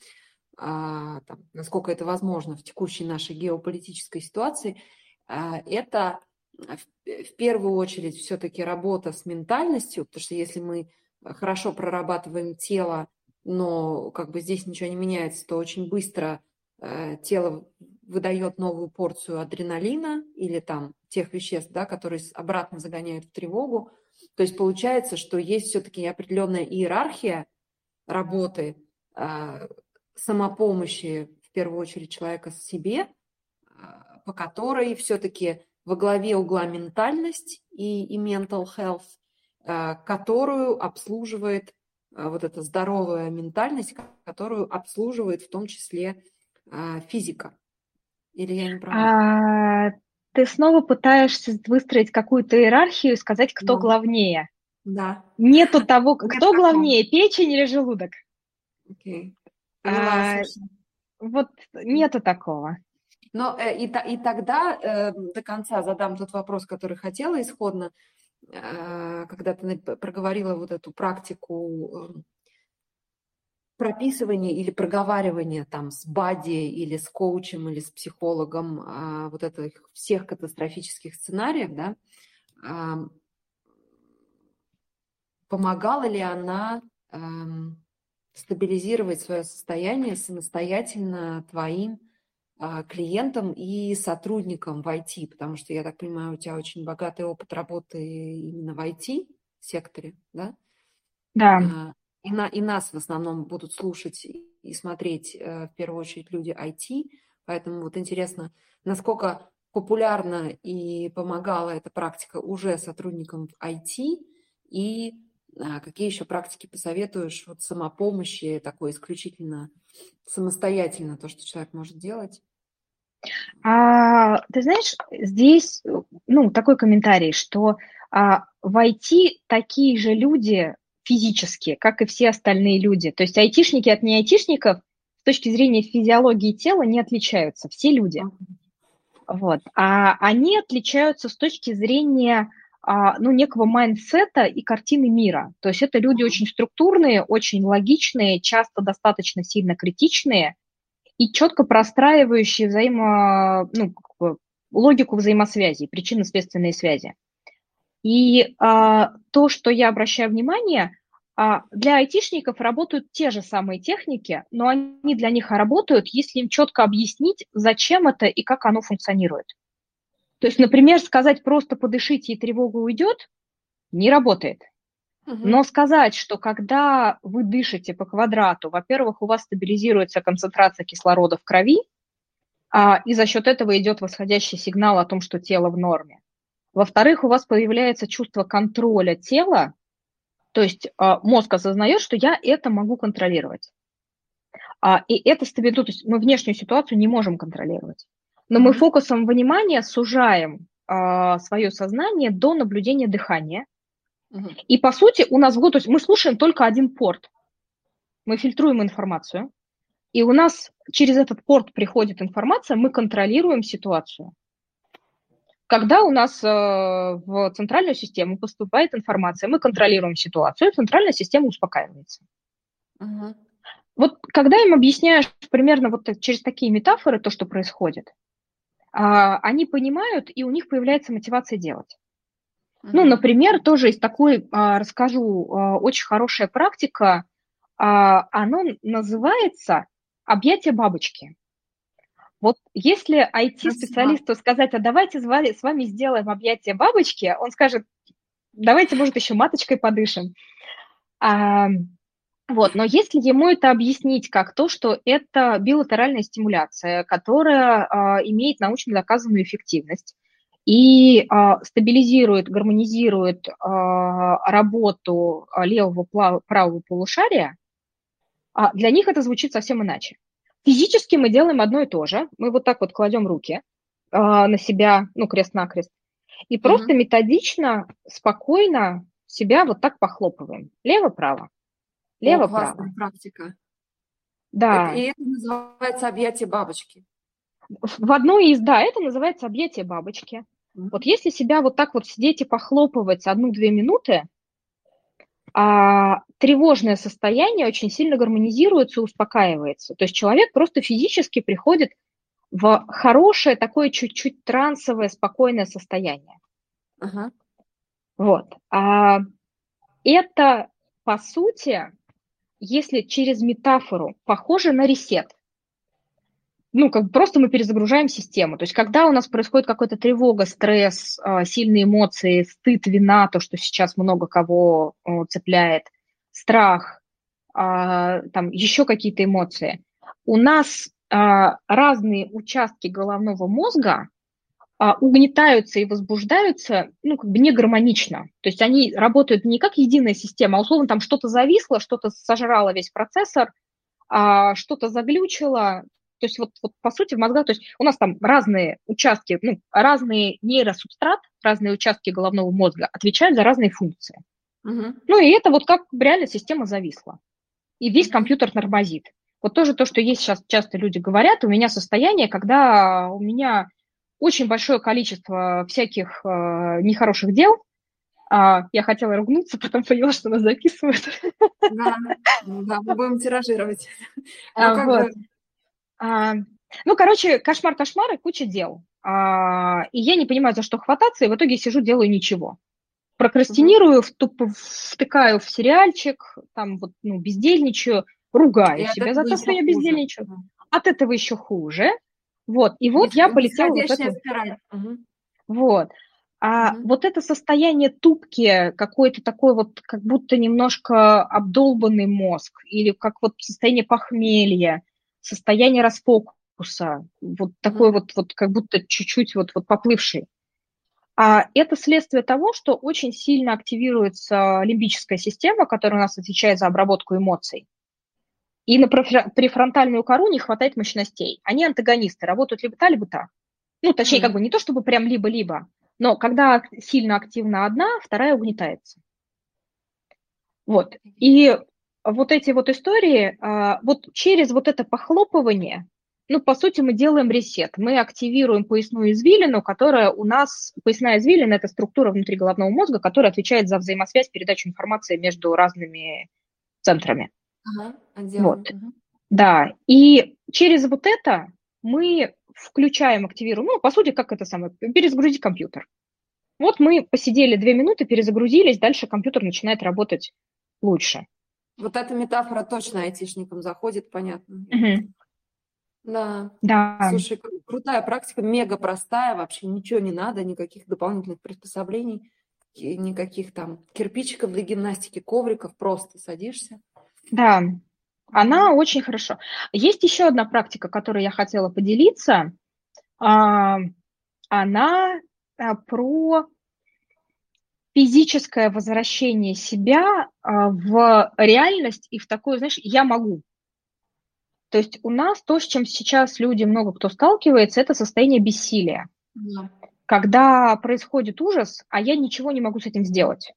а, там, насколько это возможно в текущей нашей геополитической ситуации, а, это в, в первую очередь все-таки работа с ментальностью, потому что если мы хорошо прорабатываем тело, но как бы здесь ничего не меняется, то очень быстро э, тело выдает новую порцию адреналина или там тех веществ, да, которые обратно загоняют в тревогу. То есть получается, что есть все-таки определенная иерархия работы, э, самопомощи, в первую очередь, человека с себе, э, по которой все-таки во главе угла ментальность и, и mental health, которую обслуживает э, вот эта здоровая ментальность, которую обслуживает в том числе э, физика. Или я не права? А, ты снова пытаешься выстроить какую-то иерархию и сказать, кто да. главнее. Да. Нету того, кто главнее, печень или желудок. Окей. А, вот нету такого. Но э, и, и тогда э, до конца задам тот вопрос, который хотела исходно, э, когда ты проговорила вот эту практику эм, прописывание или проговаривание там с бади или с коучем или с психологом а, вот этих всех катастрофических сценариев, да, помогала ли она а, стабилизировать свое состояние самостоятельно твоим клиентам и сотрудникам в IT, потому что, я так понимаю, у тебя очень богатый опыт работы именно в IT-секторе, да? Да. А, и, на, и нас в основном будут слушать и смотреть э, в первую очередь люди IT, поэтому вот интересно, насколько популярна и помогала эта практика уже сотрудникам в IT, и а, какие еще практики посоветуешь вот самопомощи, такой исключительно самостоятельно, то, что человек может делать? А, ты знаешь, здесь, ну, такой комментарий, что а, в IT такие же люди физически, как и все остальные люди. То есть айтишники от не айтишников с точки зрения физиологии тела не отличаются, все люди. Вот. А они отличаются с точки зрения а, ну, некого майндсета и картины мира. То есть это люди очень структурные, очень логичные, часто достаточно сильно критичные и четко простраивающие взаимо, ну, логику взаимосвязи, причинно-следственные связи. И а, то, что я обращаю внимание, а, для айтишников работают те же самые техники, но они для них работают, если им четко объяснить, зачем это и как оно функционирует. То есть, например, сказать просто подышите и тревога уйдет, не работает. Угу. Но сказать, что когда вы дышите по квадрату, во-первых, у вас стабилизируется концентрация кислорода в крови, а, и за счет этого идет восходящий сигнал о том, что тело в норме. Во-вторых, у вас появляется чувство контроля тела, то есть а, мозг осознает, что я это могу контролировать. А, и это стабилизует, то есть мы внешнюю ситуацию не можем контролировать. Но мы фокусом внимания сужаем а, свое сознание до наблюдения дыхания. И по сути у нас год, то есть мы слушаем только один порт. Мы фильтруем информацию. И у нас через этот порт приходит информация, мы контролируем ситуацию. Когда у нас э, в центральную систему поступает информация, мы контролируем ситуацию, центральная система успокаивается. Угу. Вот когда им объясняешь примерно вот через такие метафоры то, что происходит, а, они понимают, и у них появляется мотивация делать. Mm-hmm. Ну, например, тоже из такой, а, расскажу, а, очень хорошая практика, оно называется объятие бабочки. Вот если IT-специалисту сказать, а давайте с вами сделаем объятие бабочки, он скажет, давайте, может, еще маточкой подышим. Вот, но если ему это объяснить как то, что это билатеральная стимуляция, которая э, имеет научно доказанную эффективность и э, стабилизирует, гармонизирует э, работу левого правого полушария, для них это звучит совсем иначе. Физически мы делаем одно и то же. Мы вот так вот кладем руки на себя, ну, крест-накрест, и просто mm-hmm. методично, спокойно себя вот так похлопываем. Лево-право. Лево-право. практика. Да. И это называется объятие бабочки. В одной из, да, это называется объятие бабочки. Mm-hmm. Вот если себя вот так вот сидеть и похлопывать одну-две минуты, а, тревожное состояние очень сильно гармонизируется и успокаивается. То есть человек просто физически приходит в хорошее такое чуть-чуть трансовое, спокойное состояние. Uh-huh. Вот. А, это, по сути, если через метафору похоже на ресет, ну, как просто мы перезагружаем систему. То есть, когда у нас происходит какая-то тревога, стресс, а, сильные эмоции, стыд, вина, то, что сейчас много кого цепляет, страх, а, там еще какие-то эмоции, у нас а, разные участки головного мозга угнетаются и возбуждаются, ну, как бы не гармонично. То есть они работают не как единая система, а условно там что-то зависло, что-то сожрало весь процессор, что-то заглючило. То есть вот, вот по сути в мозгах, то есть у нас там разные участки, ну, разные нейросубстрат, разные участки головного мозга отвечают за разные функции. Угу. Ну и это вот как реально система зависла. И весь компьютер тормозит. Вот тоже то, что есть сейчас часто люди говорят, у меня состояние, когда у меня очень большое количество всяких э, нехороших дел. А, я хотела ругнуться, потом поняла, что нас записывают. Да, да, мы будем тиражировать. А, ну, вот. бы... а, ну, короче, кошмар-кошмар и куча дел. А, и я не понимаю, за что хвататься, и в итоге сижу, делаю ничего. Прокрастинирую, втуп, втыкаю в сериальчик, там вот, ну, бездельничаю, ругаю себя за то, что я бездельничаю. От этого еще хуже. Вот, и вот я полетела вот эту... Угу. Вот. А угу. вот это состояние тупки, какой-то такой вот, как будто немножко обдолбанный мозг, или как вот состояние похмелья, состояние расфокуса, вот такой вот, вот как будто чуть-чуть вот, вот поплывший. А это следствие того, что очень сильно активируется лимбическая система, которая у нас отвечает за обработку эмоций. И на префронтальную кору не хватает мощностей. Они антагонисты, работают либо та, либо та. Ну, точнее, mm-hmm. как бы не то, чтобы прям либо-либо, но когда сильно активна одна, вторая угнетается. Вот. И вот эти вот истории, а, вот через вот это похлопывание, ну, по сути, мы делаем ресет. Мы активируем поясную извилину, которая у нас... Поясная извилина – это структура внутри головного мозга, которая отвечает за взаимосвязь, передачу информации между разными центрами. Ага, вот. Угу. Да, и через вот это мы включаем, активируем, ну, по сути, как это самое, перезагрузить компьютер. Вот мы посидели две минуты, перезагрузились, дальше компьютер начинает работать лучше. Вот эта метафора точно айтишникам заходит, понятно. Угу. Да. Да. Слушай, крутая практика, мега простая, вообще ничего не надо, никаких дополнительных приспособлений, никаких там кирпичиков для гимнастики, ковриков, просто садишься. Да, она очень хорошо. Есть еще одна практика, которой я хотела поделиться. А, она а, про физическое возвращение себя а, в реальность и в такую, знаешь, я могу. То есть у нас то, с чем сейчас люди много кто сталкивается, это состояние бессилия. Да. Когда происходит ужас, а я ничего не могу с этим сделать.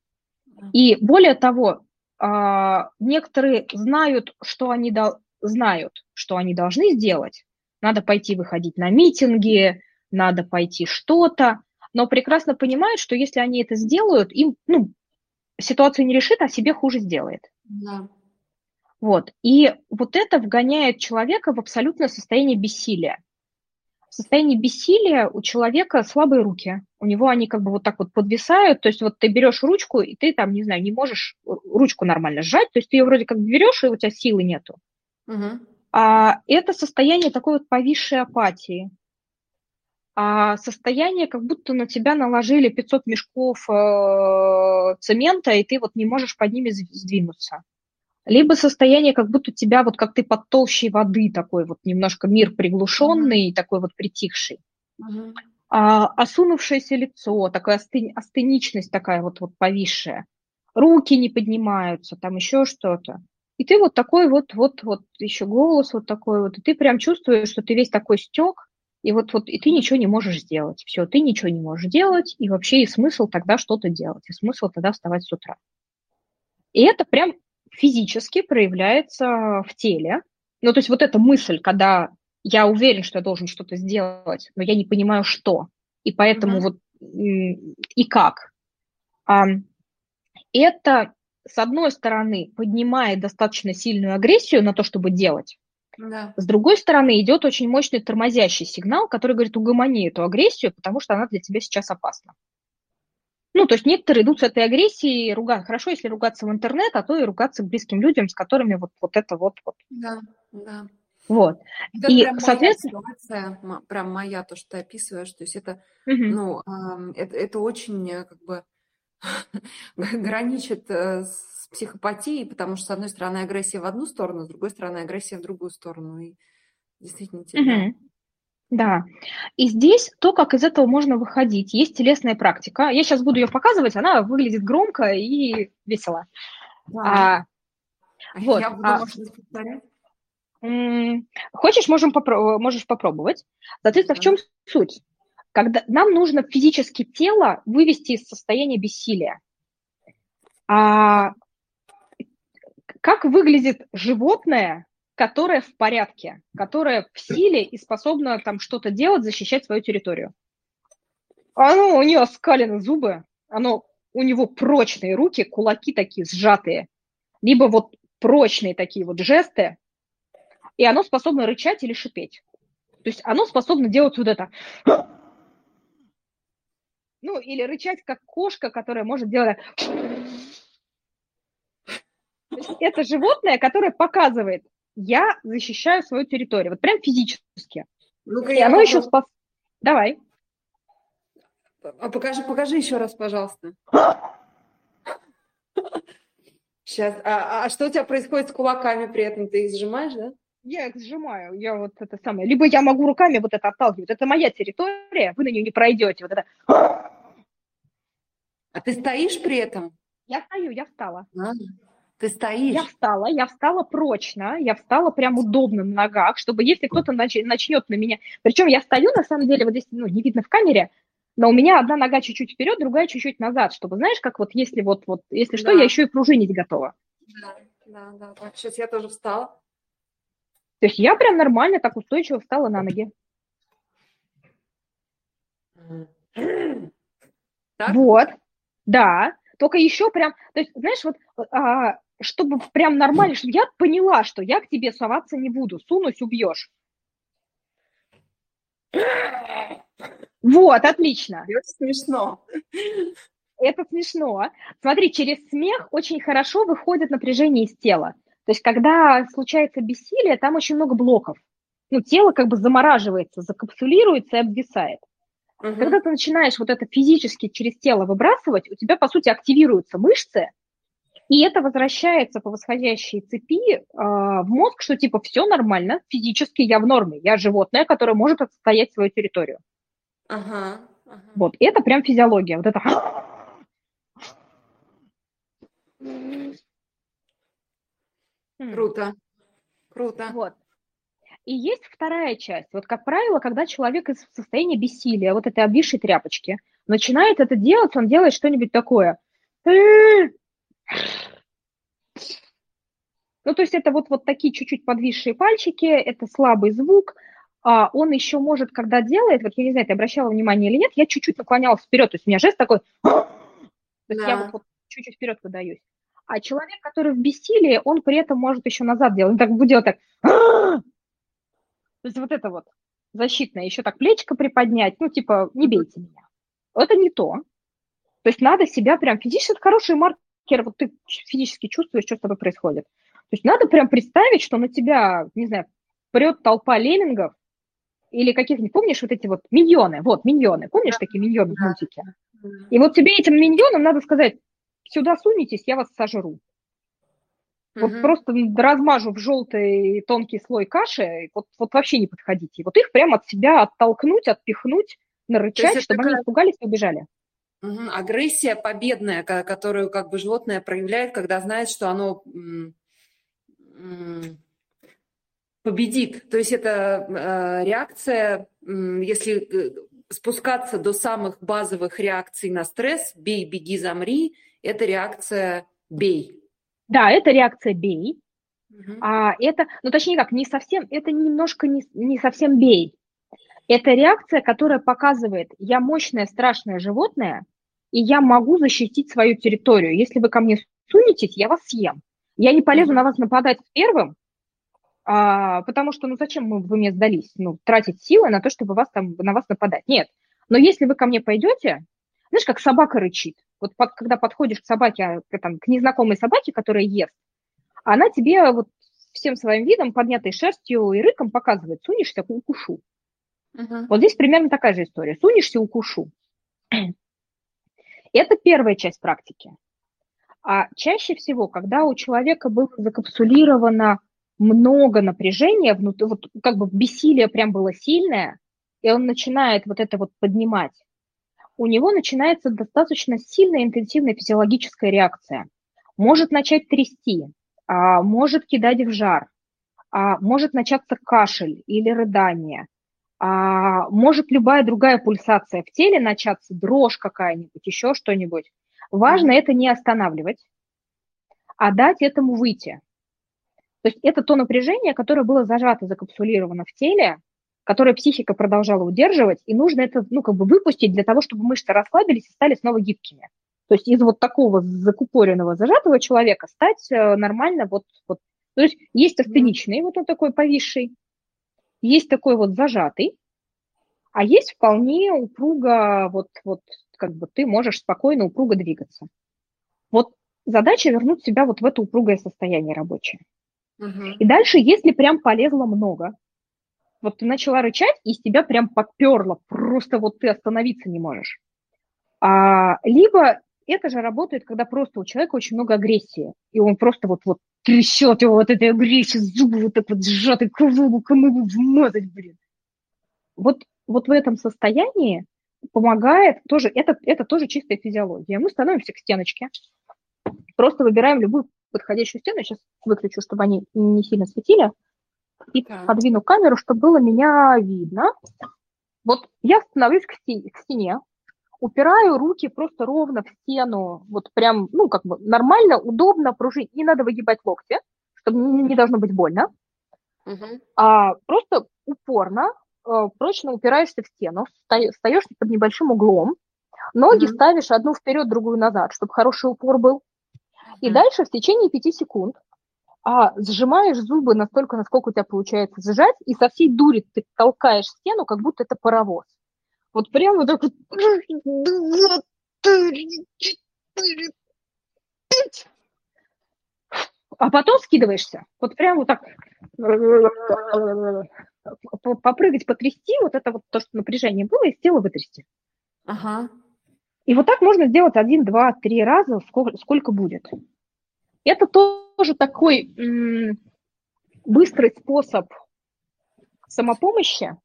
И более того, а, некоторые знают, что они до... знают, что они должны сделать. Надо пойти выходить на митинги, надо пойти что-то, но прекрасно понимают, что если они это сделают, им ну, ситуацию не решит, а себе хуже сделает. Да. Вот. И вот это вгоняет человека в абсолютное состояние бессилия состоянии бессилия у человека слабые руки. У него они как бы вот так вот подвисают. То есть вот ты берешь ручку, и ты там, не знаю, не можешь ручку нормально сжать. То есть ты ее вроде как берешь, и у тебя силы нету. Угу. А это состояние такой вот повисшей апатии. А состояние, как будто на тебя наложили 500 мешков э, цемента, и ты вот не можешь под ними сдвинуться либо состояние, как будто тебя вот как ты под толщей воды такой вот немножко мир приглушенный, mm-hmm. такой вот притихший. Mm-hmm. А, осунувшееся лицо, такая асты, астеничность такая вот, вот повисшая. Руки не поднимаются, там еще что-то. И ты вот такой вот, вот, вот, еще голос вот такой вот, и ты прям чувствуешь, что ты весь такой стек, и вот, вот, и ты ничего не можешь сделать. Все, ты ничего не можешь делать, и вообще и смысл тогда что-то делать, и смысл тогда вставать с утра. И это прям физически проявляется в теле. Ну, то есть вот эта мысль, когда я уверен, что я должен что-то сделать, но я не понимаю, что. И поэтому mm-hmm. вот и как. Это, с одной стороны, поднимает достаточно сильную агрессию на то, чтобы делать. Да. С другой стороны, идет очень мощный тормозящий сигнал, который говорит, угомони эту агрессию, потому что она для тебя сейчас опасна. Ну, то есть некоторые идут с этой агрессией, ругать. Хорошо, если ругаться в интернет, а то и ругаться близким людям, с которыми вот, вот это вот. вот. Да, да. Вот. Это и, прям соответственно... моя ситуация, прям моя, то, что ты описываешь, то есть это, угу. ну, это, это очень э, как бы граничит э, с психопатией, потому что, с одной стороны, агрессия в одну сторону, с другой стороны, агрессия в другую сторону. И действительно, угу. Да. И здесь то, как из этого можно выходить. Есть телесная практика. Я сейчас буду ее показывать, она выглядит громко и весело. Да. А, а вот. Я буду, а, может Хочешь, можем попро- можешь попробовать. Соответственно, да. в чем суть? Когда нам нужно физически тело вывести из состояния бессилия. А как выглядит животное, которая в порядке, которая в силе и способна там что-то делать, защищать свою территорию. Оно, у нее оскалены зубы, оно, у него прочные руки, кулаки такие сжатые, либо вот прочные такие вот жесты, и оно способно рычать или шипеть. То есть оно способно делать вот это. Ну, или рычать, как кошка, которая может делать Это животное, которое показывает, я защищаю свою территорию, вот прям физически. Ну-ка, и оно еще спас... Давай. А покажи, покажи еще раз, пожалуйста. Сейчас. А, а что у тебя происходит с кулаками при этом? Ты их сжимаешь, да? Я их сжимаю. Я вот это самое. Либо я могу руками вот это отталкивать. Это моя территория, вы на нее не пройдете. Вот это. А ты стоишь при этом? Я стою, я встала. А, ты стоишь? Я встала, я встала прочно, я встала прям удобно на ногах, чтобы если кто-то нач- начнет на меня... Причем я стою, на самом деле, вот здесь ну, не видно в камере, но у меня одна нога чуть-чуть вперед, другая чуть-чуть назад, чтобы, знаешь, как вот если вот, вот если что, я еще и пружинить готова. Да, да, да. Так, сейчас я тоже встала. То есть я прям нормально так устойчиво встала на ноги. Так? Вот, да. Только еще прям, то есть, знаешь, вот, а, чтобы прям нормально, чтобы я поняла, что я к тебе соваться не буду, сунусь, убьешь. Вот, отлично. Это смешно. Это смешно. Смотри, через смех очень хорошо выходит напряжение из тела. То есть, когда случается бессилие, там очень много блоков. Ну, тело как бы замораживается, закапсулируется и обвисает. Угу. Когда ты начинаешь вот это физически через тело выбрасывать, у тебя, по сути, активируются мышцы, и это возвращается по восходящей цепи э, в мозг, что типа все нормально, физически я в норме, я животное, которое может отстоять свою территорию. Ага, ага. Вот, это прям физиология, вот это. Круто, круто. Вот. И есть вторая часть. Вот, как правило, когда человек из состояния бессилия, вот этой обвисшей тряпочки, начинает это делать, он делает что-нибудь такое. Ну, то есть это вот, вот такие чуть-чуть подвисшие пальчики, это слабый звук. А он еще может, когда делает, вот я не знаю, ты обращала внимание или нет, я чуть-чуть наклонялась вперед, то есть у меня жест такой, то есть да. я вот, вот чуть-чуть вперед выдаюсь. А человек, который в бессилии, он при этом может еще назад делать. Он так будет делать так. То есть вот это вот защитное, еще так плечко приподнять, ну, типа, не бейте меня. Это не то. То есть надо себя прям физически, это хороший маркер, вот ты физически чувствуешь, что с тобой происходит. То есть надо прям представить, что на тебя, не знаю, прет толпа леммингов или каких-нибудь, помнишь вот эти вот миньоны, вот миньоны, помнишь такие миньоны в мультике? И вот тебе этим миньонам надо сказать, сюда сунетесь, я вас сожру. Вот угу. просто размажу в желтый тонкий слой каши, вот, вот вообще не подходите. Вот их прямо от себя оттолкнуть, отпихнуть, нарычать, чтобы такая... они испугались и убежали. Угу. Агрессия победная, которую как бы животное проявляет, когда знает, что оно победит. То есть это э, реакция, если э, спускаться до самых базовых реакций на стресс, бей, беги, замри, это реакция бей. Да, это реакция бей. Угу. А это, ну точнее как, не совсем, это немножко не, не совсем бей. Это реакция, которая показывает, я мощное, страшное животное, и я могу защитить свою территорию. Если вы ко мне сунетесь, я вас съем. Я не полезу на вас нападать первым, а, потому что, ну, зачем мы, вы мне сдались? Ну, тратить силы на то, чтобы вас там, на вас нападать. Нет. Но если вы ко мне пойдете, знаешь, как собака рычит. Вот под, когда подходишь к собаке, к, там, к незнакомой собаке, которая ест, она тебе вот всем своим видом, поднятой шерстью и рыком показывает, сунешься, укушу. Uh-huh. Вот здесь примерно такая же история. Сунешься, укушу. Это первая часть практики. А чаще всего, когда у человека было закапсулировано много напряжения, внутри, вот как бы бессилие прям было сильное, и он начинает вот это вот поднимать, у него начинается достаточно сильная интенсивная физиологическая реакция. Может начать трясти, а, может кидать в жар, а, может начаться кашель или рыдание, а, может любая другая пульсация в теле начаться, дрожь какая-нибудь, еще что-нибудь. Важно это не останавливать, а дать этому выйти. То есть это то напряжение, которое было зажато, закапсулировано в теле, которое психика продолжала удерживать, и нужно это, ну, как бы выпустить для того, чтобы мышцы расслабились и стали снова гибкими. То есть из вот такого закупоренного, зажатого человека стать э, нормально вот, вот. То есть есть астеничный, вот он такой повисший, есть такой вот зажатый, а есть вполне упруго, вот, вот как бы ты можешь спокойно упруго двигаться. Вот задача вернуть себя вот в это упругое состояние рабочее. Мгм. И дальше, если прям полезло много, вот ты начала рычать, и из тебя прям поперло, просто вот ты остановиться не можешь. А, либо это же работает, когда просто у человека очень много агрессии, и он просто вот, вот трясет его вот этой агрессией, зубы вот так вот сжаты, кому, кому вмазать, блин. Вот, вот в этом состоянии помогает тоже, это, это тоже чистая физиология. Мы становимся к стеночке, просто выбираем любую подходящую стену. Сейчас выключу, чтобы они не сильно светили. И Так. подвину камеру, чтобы было меня видно. Вот я становлюсь к стене, к стене, упираю руки просто ровно в стену, вот прям, ну, как бы нормально, удобно пружить. Не надо выгибать локти, чтобы не, должно быть больно, Мгм. а просто упорно, э, прочно упираешься в стену, вста- встаешь под небольшим углом, ноги Мгм. ставишь одну вперед, другую назад, чтобы хороший упор был. И Мгм. дальше в течение пяти секунд а, сжимаешь зубы настолько, насколько у тебя получается сжать, и со всей дури ты толкаешь стену, как будто это паровоз. Вот прям вот так вот. А потом скидываешься. Вот прям вот так попрыгать, потрясти, вот это вот то, что напряжение было, из тела вытрясти. Ага. И вот так можно сделать один, два, три раза, сколько, сколько будет. Это тоже такой быстрый способ самопомощи,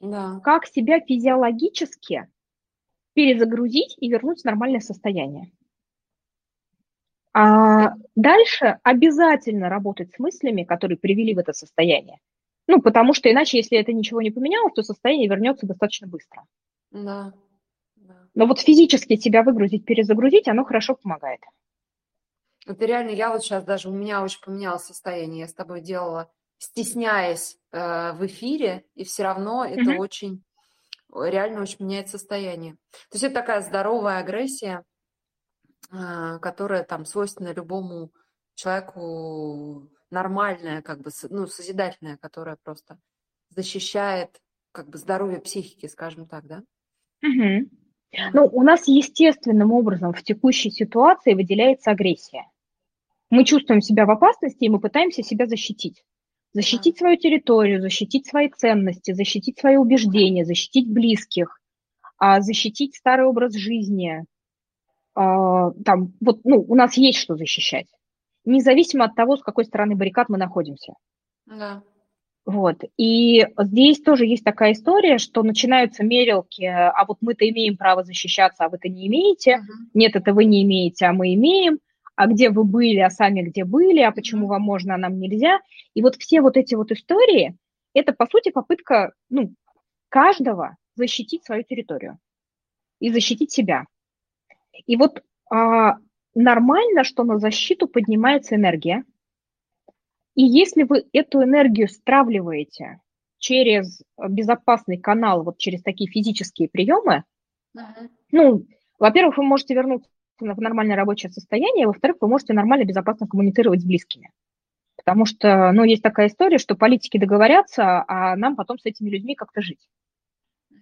Да. как себя физиологически перезагрузить и вернуть в нормальное состояние. А дальше обязательно работать с мыслями, которые привели в это состояние. Ну, потому что иначе, если это ничего не поменялось, то состояние вернется достаточно быстро. Да. Да. Но вот физически себя выгрузить, перезагрузить, оно хорошо помогает. Это реально, я вот сейчас даже, у меня очень поменялось состояние. Я с тобой делала, стесняясь э, в эфире, и все равно это Мгм. очень, реально очень меняет состояние. То есть это такая здоровая агрессия, а, которая там свойственна любому человеку, нормальная, как бы, ну, созидательная, которая просто защищает как бы здоровье психики, скажем так, да? Мгм. Ну, у нас естественным образом в текущей ситуации выделяется агрессия. Мы чувствуем себя в опасности, и мы пытаемся себя защитить. Защитить свою территорию, защитить свои ценности, защитить свои убеждения, защитить близких, а, защитить старый образ жизни. А, Там, вот, ну, у нас есть что защищать, независимо от того, с какой стороны баррикад мы находимся. Да. Вот. И здесь тоже есть такая история, что начинаются мерилки, а вот мы-то имеем право защищаться, а вы-то не имеете. Мгм. Нет, это вы не имеете, а мы имеем. А где вы были, а сами где были, а почему вам можно, а нам нельзя. И вот все вот эти вот истории, это, по сути, попытка ну, каждого защитить свою территорию и защитить себя. И вот а, нормально, что на защиту поднимается энергия. И если вы эту энергию стравливаете через безопасный канал, вот через такие физические приемы, Мгм. ну, во-первых, вы можете вернуться в нормальное рабочее состояние, во-вторых, вы можете нормально, безопасно коммуницировать с близкими. Потому что, ну, есть такая история, что политики договорятся, а нам потом с этими людьми как-то жить.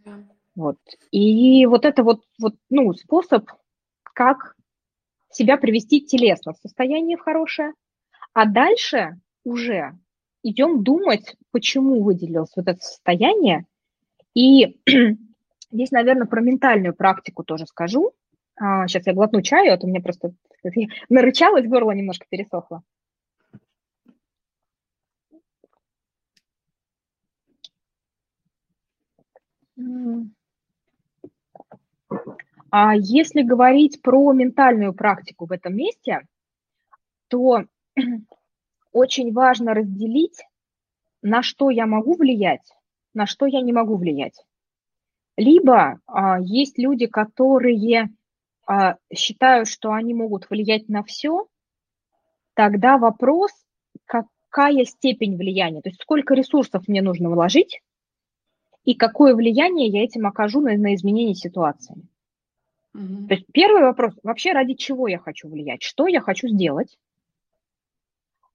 Да. Вот. И вот это вот, вот, ну, способ, как себя привести телесно в состояние в хорошее, а дальше уже идем думать, почему выделилось вот это состояние. И здесь, наверное, про ментальную практику тоже скажу. А, сейчас я глотну чаю, а то мне просто нарычалось, горло немножко пересохло. А если говорить про ментальную практику в этом месте, то очень важно разделить, на что я могу влиять, на что я не могу влиять. Либо а, есть люди, которые а, считают, что они могут влиять на все, тогда вопрос, какая степень влияния, то есть сколько ресурсов мне нужно вложить и какое влияние я этим окажу на, на изменение ситуации. Мгм. То есть первый вопрос, вообще ради чего я хочу влиять, что я хочу сделать.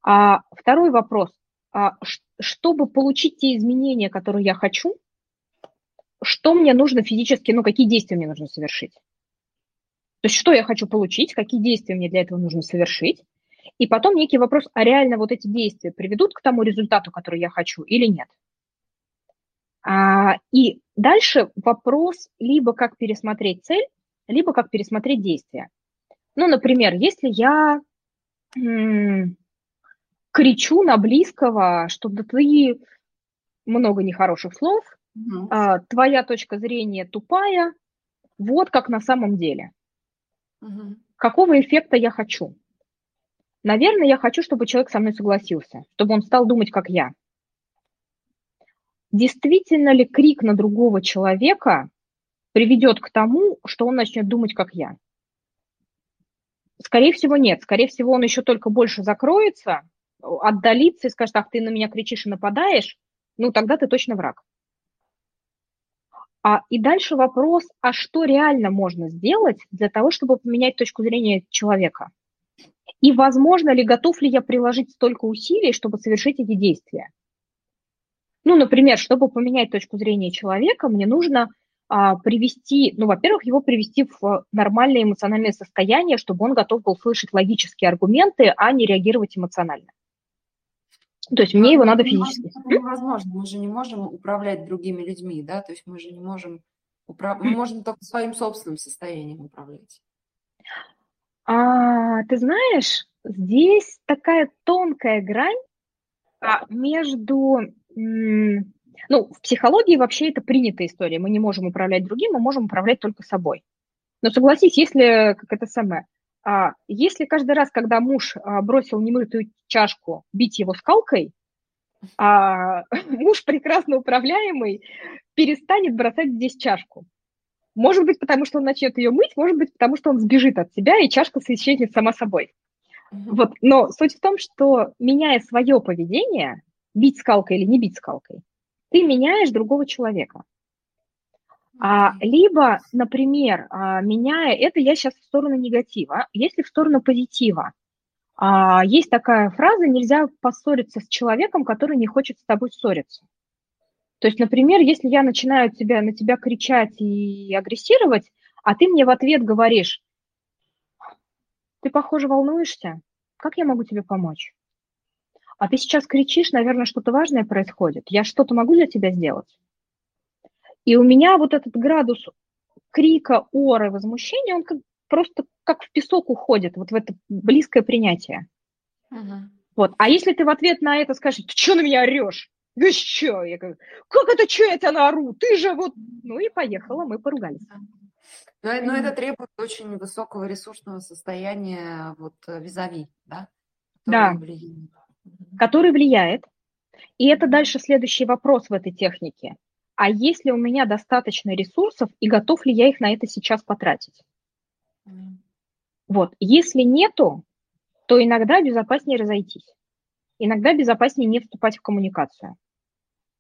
А второй вопрос, а, чтобы получить те изменения, которые я хочу, что мне нужно физически, ну какие действия мне нужно совершить. То есть что я хочу получить, какие действия мне для этого нужно совершить, и потом некий вопрос, а реально вот эти действия приведут к тому результату, который я хочу или нет. А, и дальше вопрос либо как пересмотреть цель, либо как пересмотреть действия. Ну, например, если я м- кричу на близкого, что да ты много нехороших слов, mm-hmm. а, твоя точка зрения тупая, вот как на самом деле. Mm-hmm. Какого эффекта я хочу? Наверное, я хочу, чтобы человек со мной согласился, чтобы он стал думать, как я. Действительно ли крик на другого человека приведет к тому, что он начнет думать, как я? Скорее всего, нет. Скорее всего, он еще только больше закроется, отдалится и скажет, ах, ты на меня кричишь и нападаешь, ну, тогда ты точно враг. А, и дальше вопрос, а что реально можно сделать для того, чтобы поменять точку зрения человека? И возможно ли, готов ли я приложить столько усилий, чтобы совершить эти действия? Ну, например, чтобы поменять точку зрения человека, мне нужно а, привести, ну, во-первых, его привести в нормальное эмоциональное состояние, чтобы он готов был слышать логические аргументы, а не реагировать эмоционально. То есть мне его надо физически. Это невозможно. Мы же не можем управлять другими людьми, да? То есть мы же не можем управ... мы можем только своим собственным состоянием управлять. А, ты знаешь, здесь такая тонкая грань а, между ну, в психологии вообще это принятая история. Мы не можем управлять другим, мы можем управлять только собой. Но согласись, если, как это самое, если каждый раз, когда муж а, бросил немытую чашку, бить его скалкой, а муж прекрасно управляемый перестанет бросать здесь чашку. Может быть, потому что он начнет ее мыть, может быть, потому что он сбежит от себя, и чашка исчезнет сама собой. Вот. Но суть в том, что меняя свое поведение, бить скалкой или не бить скалкой, ты меняешь другого человека. А, либо, например, а, меняя это, я сейчас в сторону негатива, если в сторону позитива. А, есть такая фраза, нельзя поссориться с человеком, который не хочет с тобой ссориться. То есть, например, если я начинаю тебя, на тебя кричать и агрессировать, а ты мне в ответ говоришь, ты, похоже, волнуешься, как я могу тебе помочь? а ты сейчас кричишь, наверное, что-то важное происходит, я что-то могу для тебя сделать? И у меня вот этот градус крика, оры, возмущения, он как, просто как в песок уходит, вот в это близкое принятие. Uh-huh. Вот. А если ты в ответ на это скажешь, ты что на меня орешь? Да что? Я говорю, как это что я тебя наору? Ты же вот... Ну и поехала, мы поругались. Но, но это требует очень высокого ресурсного состояния вот визави, да? Да. Влияет который влияет. И это дальше следующий вопрос в этой технике. А есть ли у меня достаточно ресурсов и готов ли я их на это сейчас потратить? Вот. Если нету, то иногда безопаснее разойтись. Иногда безопаснее не вступать в коммуникацию.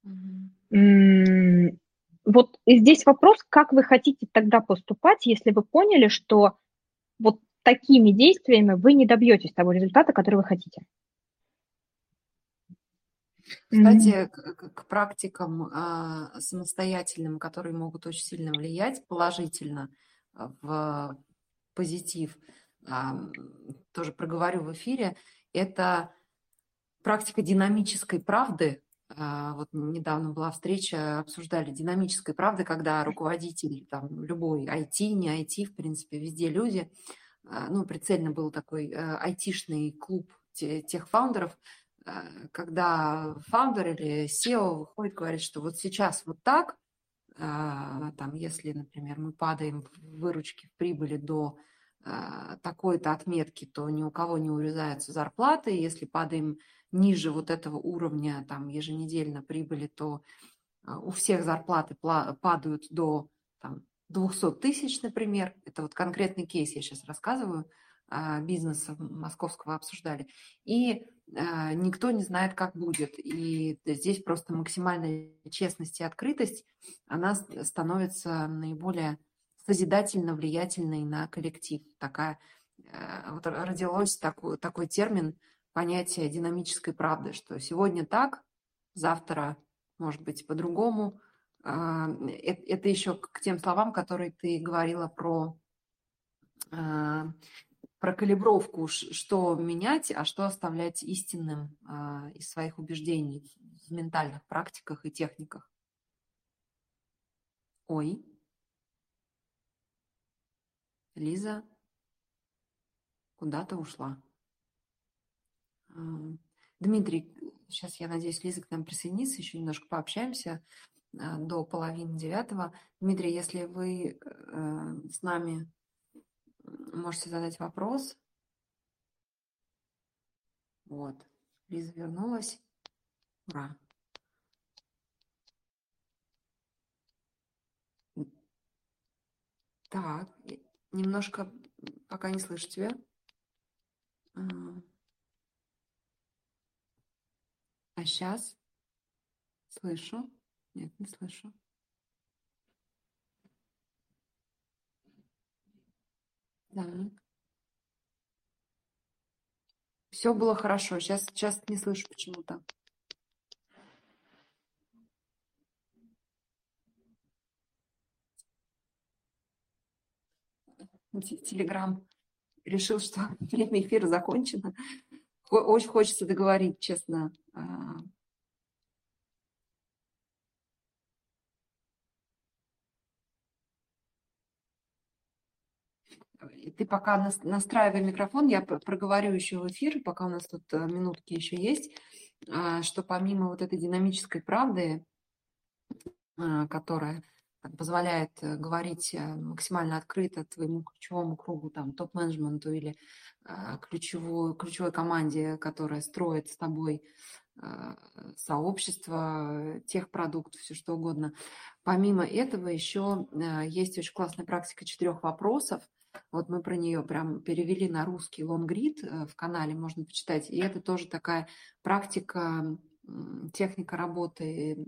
Mm-hmm. Вот здесь вопрос, как вы хотите тогда поступать, если вы поняли, что вот такими действиями вы не добьетесь того результата, который вы хотите. Кстати, к, к практикам а, самостоятельным, которые могут очень сильно влиять положительно а, в позитив, а, тоже проговорю в эфире, это практика динамической правды. А, вот недавно была встреча, обсуждали динамической правды, когда руководитель, там, любой IT, не IT, в принципе, везде люди, а, ну, прицельно был такой а, айтишный клуб тех фаундеров, Э, когда фаундер или SEO выходит, говорит, что вот сейчас вот так, э, там, если, например, мы падаем в выручке в прибыли до э, такой-то отметки, то ни у кого не урезаются зарплаты. Если падаем ниже вот этого уровня там, еженедельно прибыли, то у всех зарплаты падают до там, 200 тысяч, например. Это вот конкретный кейс я сейчас рассказываю – бизнеса московского обсуждали. И а, никто не знает, как будет. И здесь просто максимальная честность и открытость, она становится наиболее созидательно влиятельной на коллектив. Такая, а, вот родилось такой, такой термин, понятие динамической правды, что сегодня так, завтра может быть по-другому. Это еще к тем словам, которые ты говорила про а, про калибровку, что менять, а что оставлять истинным а, из своих убеждений в ментальных практиках и техниках. Ой. Лиза куда-то ушла. А, Дмитрий, сейчас я надеюсь, Лиза к нам присоединится, еще немножко пообщаемся до половины девятого. Дмитрий, если вы э, с нами можете задать вопрос. Вот. Лиза вернулась. Ура. Так, немножко пока не слышу тебя. А сейчас слышу? Нет, не слышу. Так. Все было хорошо. Сейчас, сейчас не слышу почему-то. Телеграм решил, что время эфира закончено. Очень хочется договорить, честно, ты пока настраивай микрофон, я проговорю еще в эфир, пока у нас тут э, минутки еще есть, а, что помимо вот этой динамической правды, а, которая позволяет э, говорить э, максимально открыто твоему ключевому кругу, там, топ-менеджменту или ключевой, ключевой команде, которая строит с тобой сообщество, тех продуктов, все что угодно. Помимо этого еще есть очень классная практика четырех вопросов, вот мы про нее прям перевели на русский лонгрид э, в канале, можно почитать. И это тоже такая практика, техника работы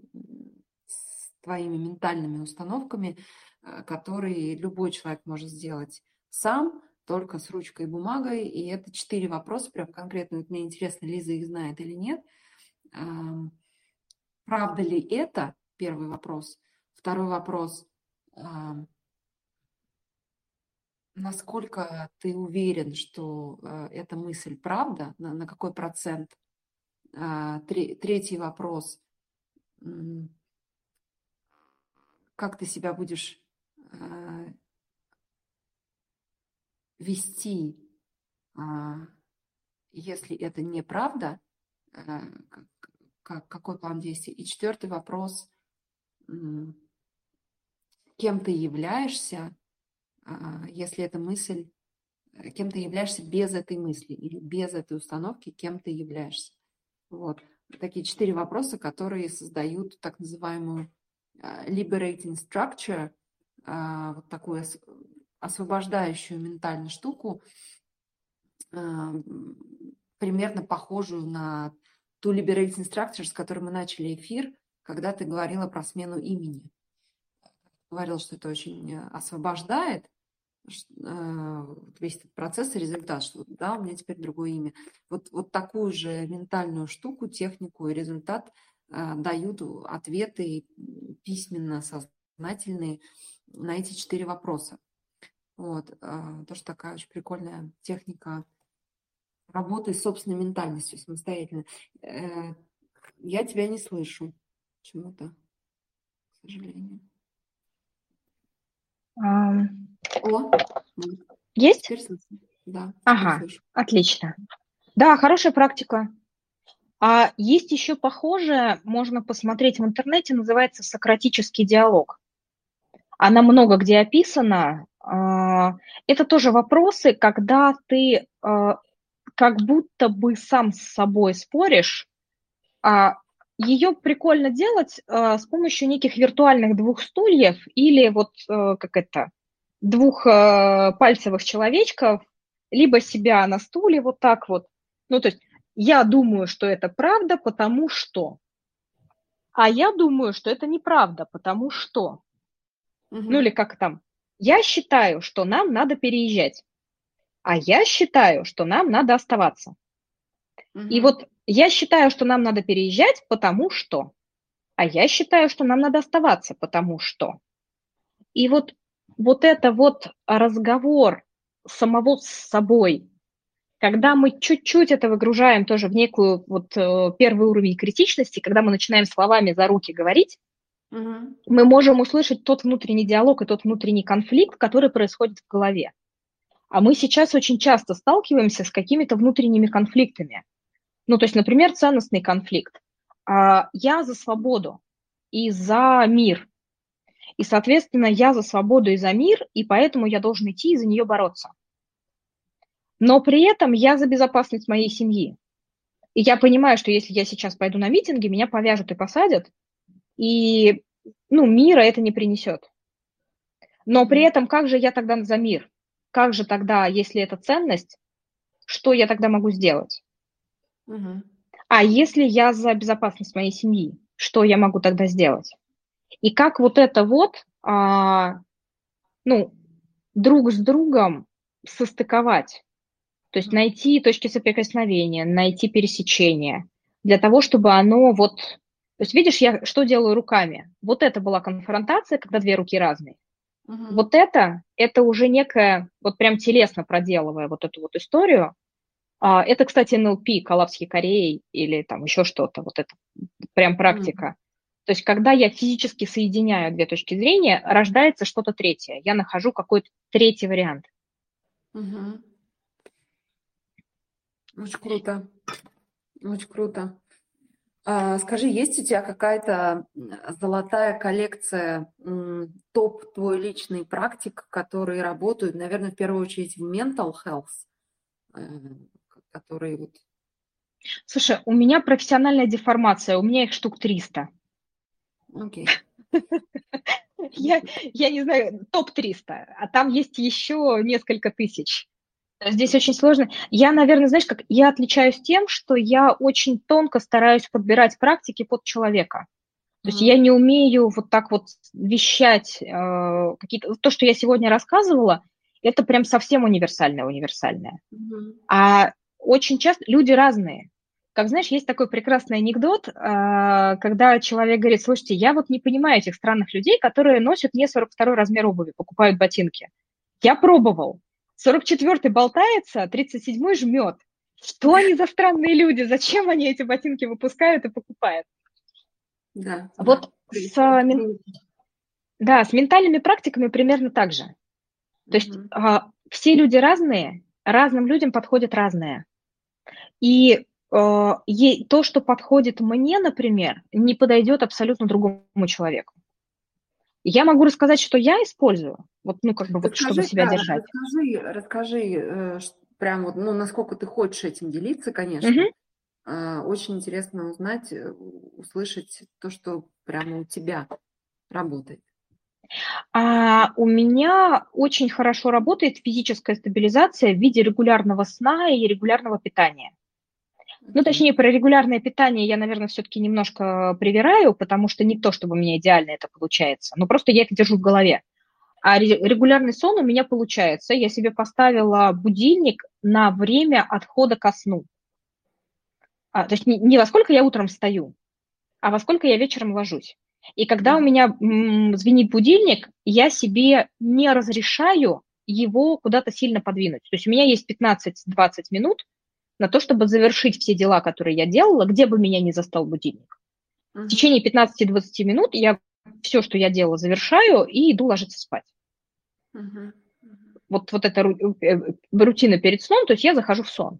с твоими ментальными установками, э, которые любой человек может сделать сам, только с ручкой и бумагой. И это четыре вопроса, прям конкретно. Вот мне интересно, Лиза их знает или нет. Правда ли это? Первый вопрос. Второй вопрос насколько ты уверен, что э, эта мысль правда, на, на какой процент? А, третий вопрос. Как ты себя будешь э, вести, а, если это неправда? Э, как, какой план действий? И четвертый вопрос. Кем ты являешься если эта мысль, э, кем ты являешься без этой мысли или без этой установки, кем ты являешься. Вот. Такие четыре вопроса, которые создают так называемую а, liberating structure, а, вот такую освобождающую ментальную штуку, примерно похожую на ту liberating structure, с которой мы начали эфир, когда ты говорила про смену имени. Говорил, что это очень э, освобождает, а, весь этот процесс и результат, что да, у меня теперь другое имя. Вот, вот такую же ментальную штуку, технику и результат а, дают ответы письменно, сознательные на эти четыре вопроса. Вот, а, тоже такая очень прикольная техника работы с собственной ментальностью самостоятельно. Э, я тебя не слышу почему-то, к сожалению. О, есть? Да. Ага, отлично. Да, хорошая практика. А есть еще похожее, можно посмотреть в интернете, называется сократический диалог. Она много где описана. А, это тоже вопросы, когда ты а, как будто бы сам с собой споришь, а ее прикольно делать с помощью неких виртуальных двух стульев или вот как это, двух э, пальцевых человечков, либо себя на стуле вот так вот. Ну, то есть я думаю, что это правда, потому что. А я думаю, что это неправда, потому что. Угу. Ну, или как там. Я считаю, что нам надо переезжать. А я считаю, что нам надо оставаться. Угу. И вот я считаю, что нам надо переезжать, потому что. А я считаю, что нам надо оставаться, потому что. И вот вот это вот разговор самого с собой, когда мы чуть-чуть это выгружаем тоже в некую вот э, первый уровень критичности, когда мы начинаем словами за руки говорить, угу. мы можем услышать тот внутренний диалог и тот внутренний конфликт, который происходит в голове. А мы сейчас очень часто сталкиваемся с какими-то внутренними конфликтами. Ну, то есть, например, ценностный конфликт. А, я за свободу и за мир. И, соответственно, я за свободу и за мир, и поэтому я должен идти и за нее бороться. Но при этом я за безопасность моей семьи. И я понимаю, что если я сейчас пойду на митинги, меня повяжут и посадят, и ну, мира это не принесет. Но при этом как же я тогда за мир? Как же тогда, если это ценность, что я тогда могу сделать? Угу. А если я за безопасность моей семьи, что я могу тогда сделать? И как вот это вот, а, ну, друг с другом состыковать? То есть найти точки соприкосновения, найти пересечения для того, чтобы оно вот... То есть видишь, я что делаю руками? Вот это была конфронтация, когда две руки разные. Угу. Вот это, это уже некое, вот прям телесно проделывая вот эту вот историю, а, это, кстати, НЛП, Калавский Кореи или там еще что-то, вот это прям практика. То есть, когда я физически соединяю две точки зрения, рождается что-то третье. Я нахожу какой-то третий вариант. Угу. Очень круто. Очень круто. А, скажи, есть у тебя какая-то золотая коллекция, топ твой личный практик, которые работают, наверное, в первую очередь в mental health, э, которые вот... Слушай, у меня профессиональная деформация, у меня их штук 300. Окей. Я, я не знаю, топ-300, а там есть еще несколько тысяч. Здесь очень сложно. Я, наверное, знаешь, как я отличаюсь тем, что я очень тонко стараюсь подбирать практики под человека. То есть я не умею вот так вот вещать э, какие-то... То, что я сегодня рассказывала, это прям совсем универсальное, универсальное. Mm-hmm. А очень часто люди разные. Как знаешь, есть такой прекрасный анекдот, э, когда человек говорит, слушайте, я вот не понимаю этих странных людей, которые носят не 42 размер обуви, покупают ботинки. Я пробовал. 44-й болтается, 37-й жмет. Что они за странные люди? Зачем они эти ботинки выпускают и покупают? Да. Вот да. с, да, с ментальными практиками примерно так же. То есть mm-hmm. а, все люди разные, разным людям подходит разное. И е, то, что подходит мне, например, не подойдет абсолютно другому человеку. Я могу рассказать, что я использую, вот, ну, как бы, вот, чтобы себя да, держать. Расскажи, расскажи э, прям вот, ну, насколько ты хочешь этим делиться, конечно. Угу. Очень интересно узнать, э, услышать то, что прямо у тебя работает. А у меня очень хорошо работает физическая стабилизация в виде регулярного сна и регулярного питания. Ну, точнее, про регулярное питание я, наверное, все-таки немножко привираю, потому что не то, чтобы у меня идеально это получается, но просто я это держу в голове. А регулярный сон у меня получается. Я себе поставила будильник на время отхода ко сну. А, то есть не, не во сколько я утром встаю, а во сколько я вечером ложусь. И когда у меня м, звенит будильник, я себе не разрешаю его куда-то сильно подвинуть. То есть у меня есть 15-20 минут, на то, чтобы завершить все дела, которые я делала, где бы меня не застал будильник. В течение 15-20 минут я все, что я делала, завершаю и иду ложиться спать. Uh-huh. Вот, вот эта э, рутина перед сном, то есть я захожу в сон.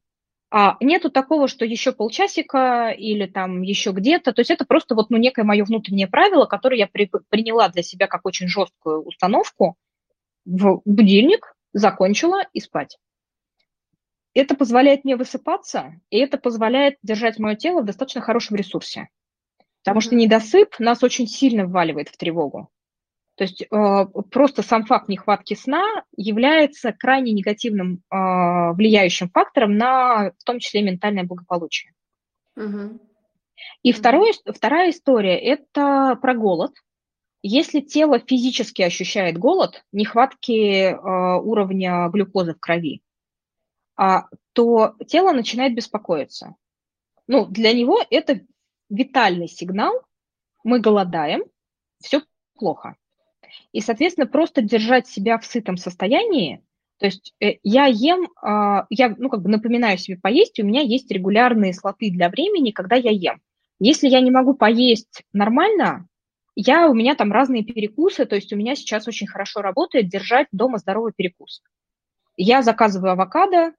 А нету такого, что еще полчасика или там еще где-то. То есть это просто вот ну, некое мое внутреннее правило, которое я при, приняла для себя как очень жесткую установку в будильник, закончила и спать это позволяет мне высыпаться, и это позволяет держать мое тело в достаточно хорошем ресурсе. Потому что недосып нас очень сильно вваливает в тревогу. То есть э, просто сам факт нехватки сна является крайне негативным э, влияющим фактором на, в том числе, ментальное благополучие. И. Второе, вторая история – это про голод. Если тело физически ощущает голод, нехватки э, уровня глюкозы в крови, то тело начинает беспокоиться. Ну, для него это витальный сигнал, мы голодаем, все плохо. И, соответственно, просто держать себя в сытом состоянии То есть э, я ем, а, я, ну, как бы напоминаю себе поесть, у меня есть регулярные слоты для времени, когда я ем. Если я не могу поесть нормально, я, у меня там разные перекусы, то есть у меня сейчас очень хорошо работает держать дома здоровый перекус. Я заказываю авокадо,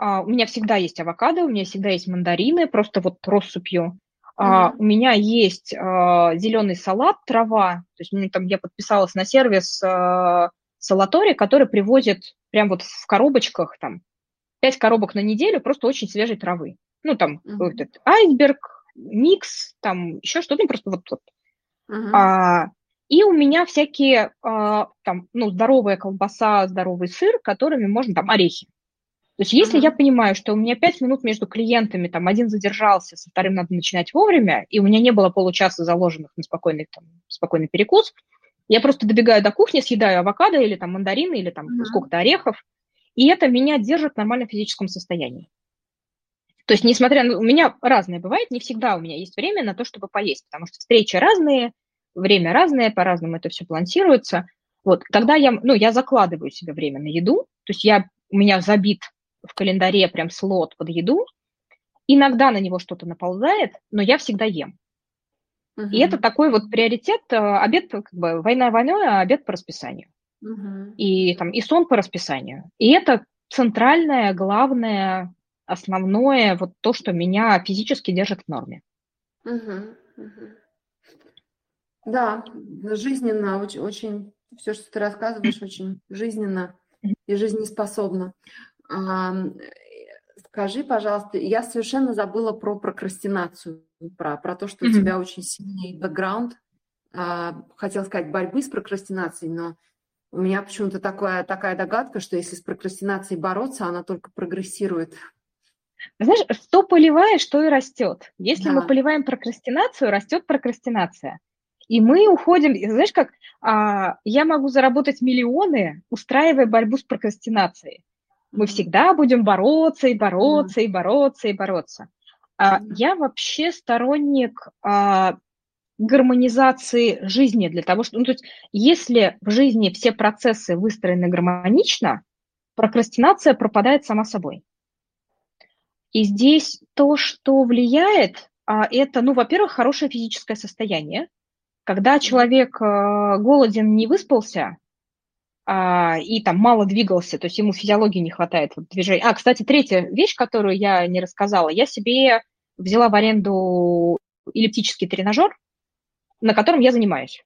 а, у меня всегда есть авокадо, у меня всегда есть мандарины, просто вот россыпью. Mm-hmm. У меня есть а, зеленый салат, трава, то есть ну, там я подписалась на сервис а, Салатори, который привозит прям вот в коробочках, там, пять коробок на неделю просто очень свежей травы. Ну, там, mm-hmm. этот айсберг, микс, там, еще что-то, ну, просто вот, вот. Uh-huh. А, и у меня всякие, а, там, ну, здоровая колбаса, здоровый сыр, которыми можно, там, орехи. То есть если я понимаю, что у меня пять минут между клиентами, там, один задержался, со вторым надо начинать вовремя, и у меня не было получаса заложенных на спокойный, там, спокойный перекус, я просто добегаю до кухни, съедаю авокадо или там мандарины, или там uh-huh. сколько-то орехов, и это меня держит в нормальном физическом состоянии. То есть, несмотря на... У меня разное бывает, не всегда у меня есть время на то, чтобы поесть, потому что встречи разные, время разное, по-разному это все планируется. Вот, тогда я, ну, я закладываю себе время на еду, то есть я, у меня забит в календаре прям слот под еду, иногда на него что-то наползает, но я всегда ем. Uh-huh. И это такой вот приоритет, э, обед, как бы, война войной, а обед по расписанию. Uh-huh. И, там, и сон по расписанию. И это центральная, главная основное, вот то, что меня физически держит в норме. Угу, угу. Да, жизненно, очень, очень, все, что ты рассказываешь, очень жизненно и жизнеспособно. А, скажи, пожалуйста, я совершенно забыла про прокрастинацию, про, про то, что mm-hmm. у тебя очень сильный бэкграунд. А, хотела сказать борьбы с прокрастинацией, но у меня почему-то такая, такая догадка, что если с прокрастинацией бороться, она только прогрессирует знаешь, что поливаешь, что и растет. Если да. мы поливаем прокрастинацию, растет прокрастинация. И мы уходим, знаешь, как а, я могу заработать миллионы, устраивая борьбу с прокрастинацией. Мы всегда будем бороться и бороться и бороться и бороться. А, я вообще сторонник а, гармонизации жизни для того, что, ну, то есть, если в жизни все процессы выстроены гармонично, прокрастинация пропадает сама собой. И здесь то, что влияет, а, это, ну, во-первых, хорошее физическое состояние. Когда человек а, голоден, не выспался, и там мало двигался, то есть ему физиологии не хватает вот, движения. А, кстати, третья вещь, которую я не рассказала, я себе взяла в аренду эллиптический тренажер, на котором я занимаюсь.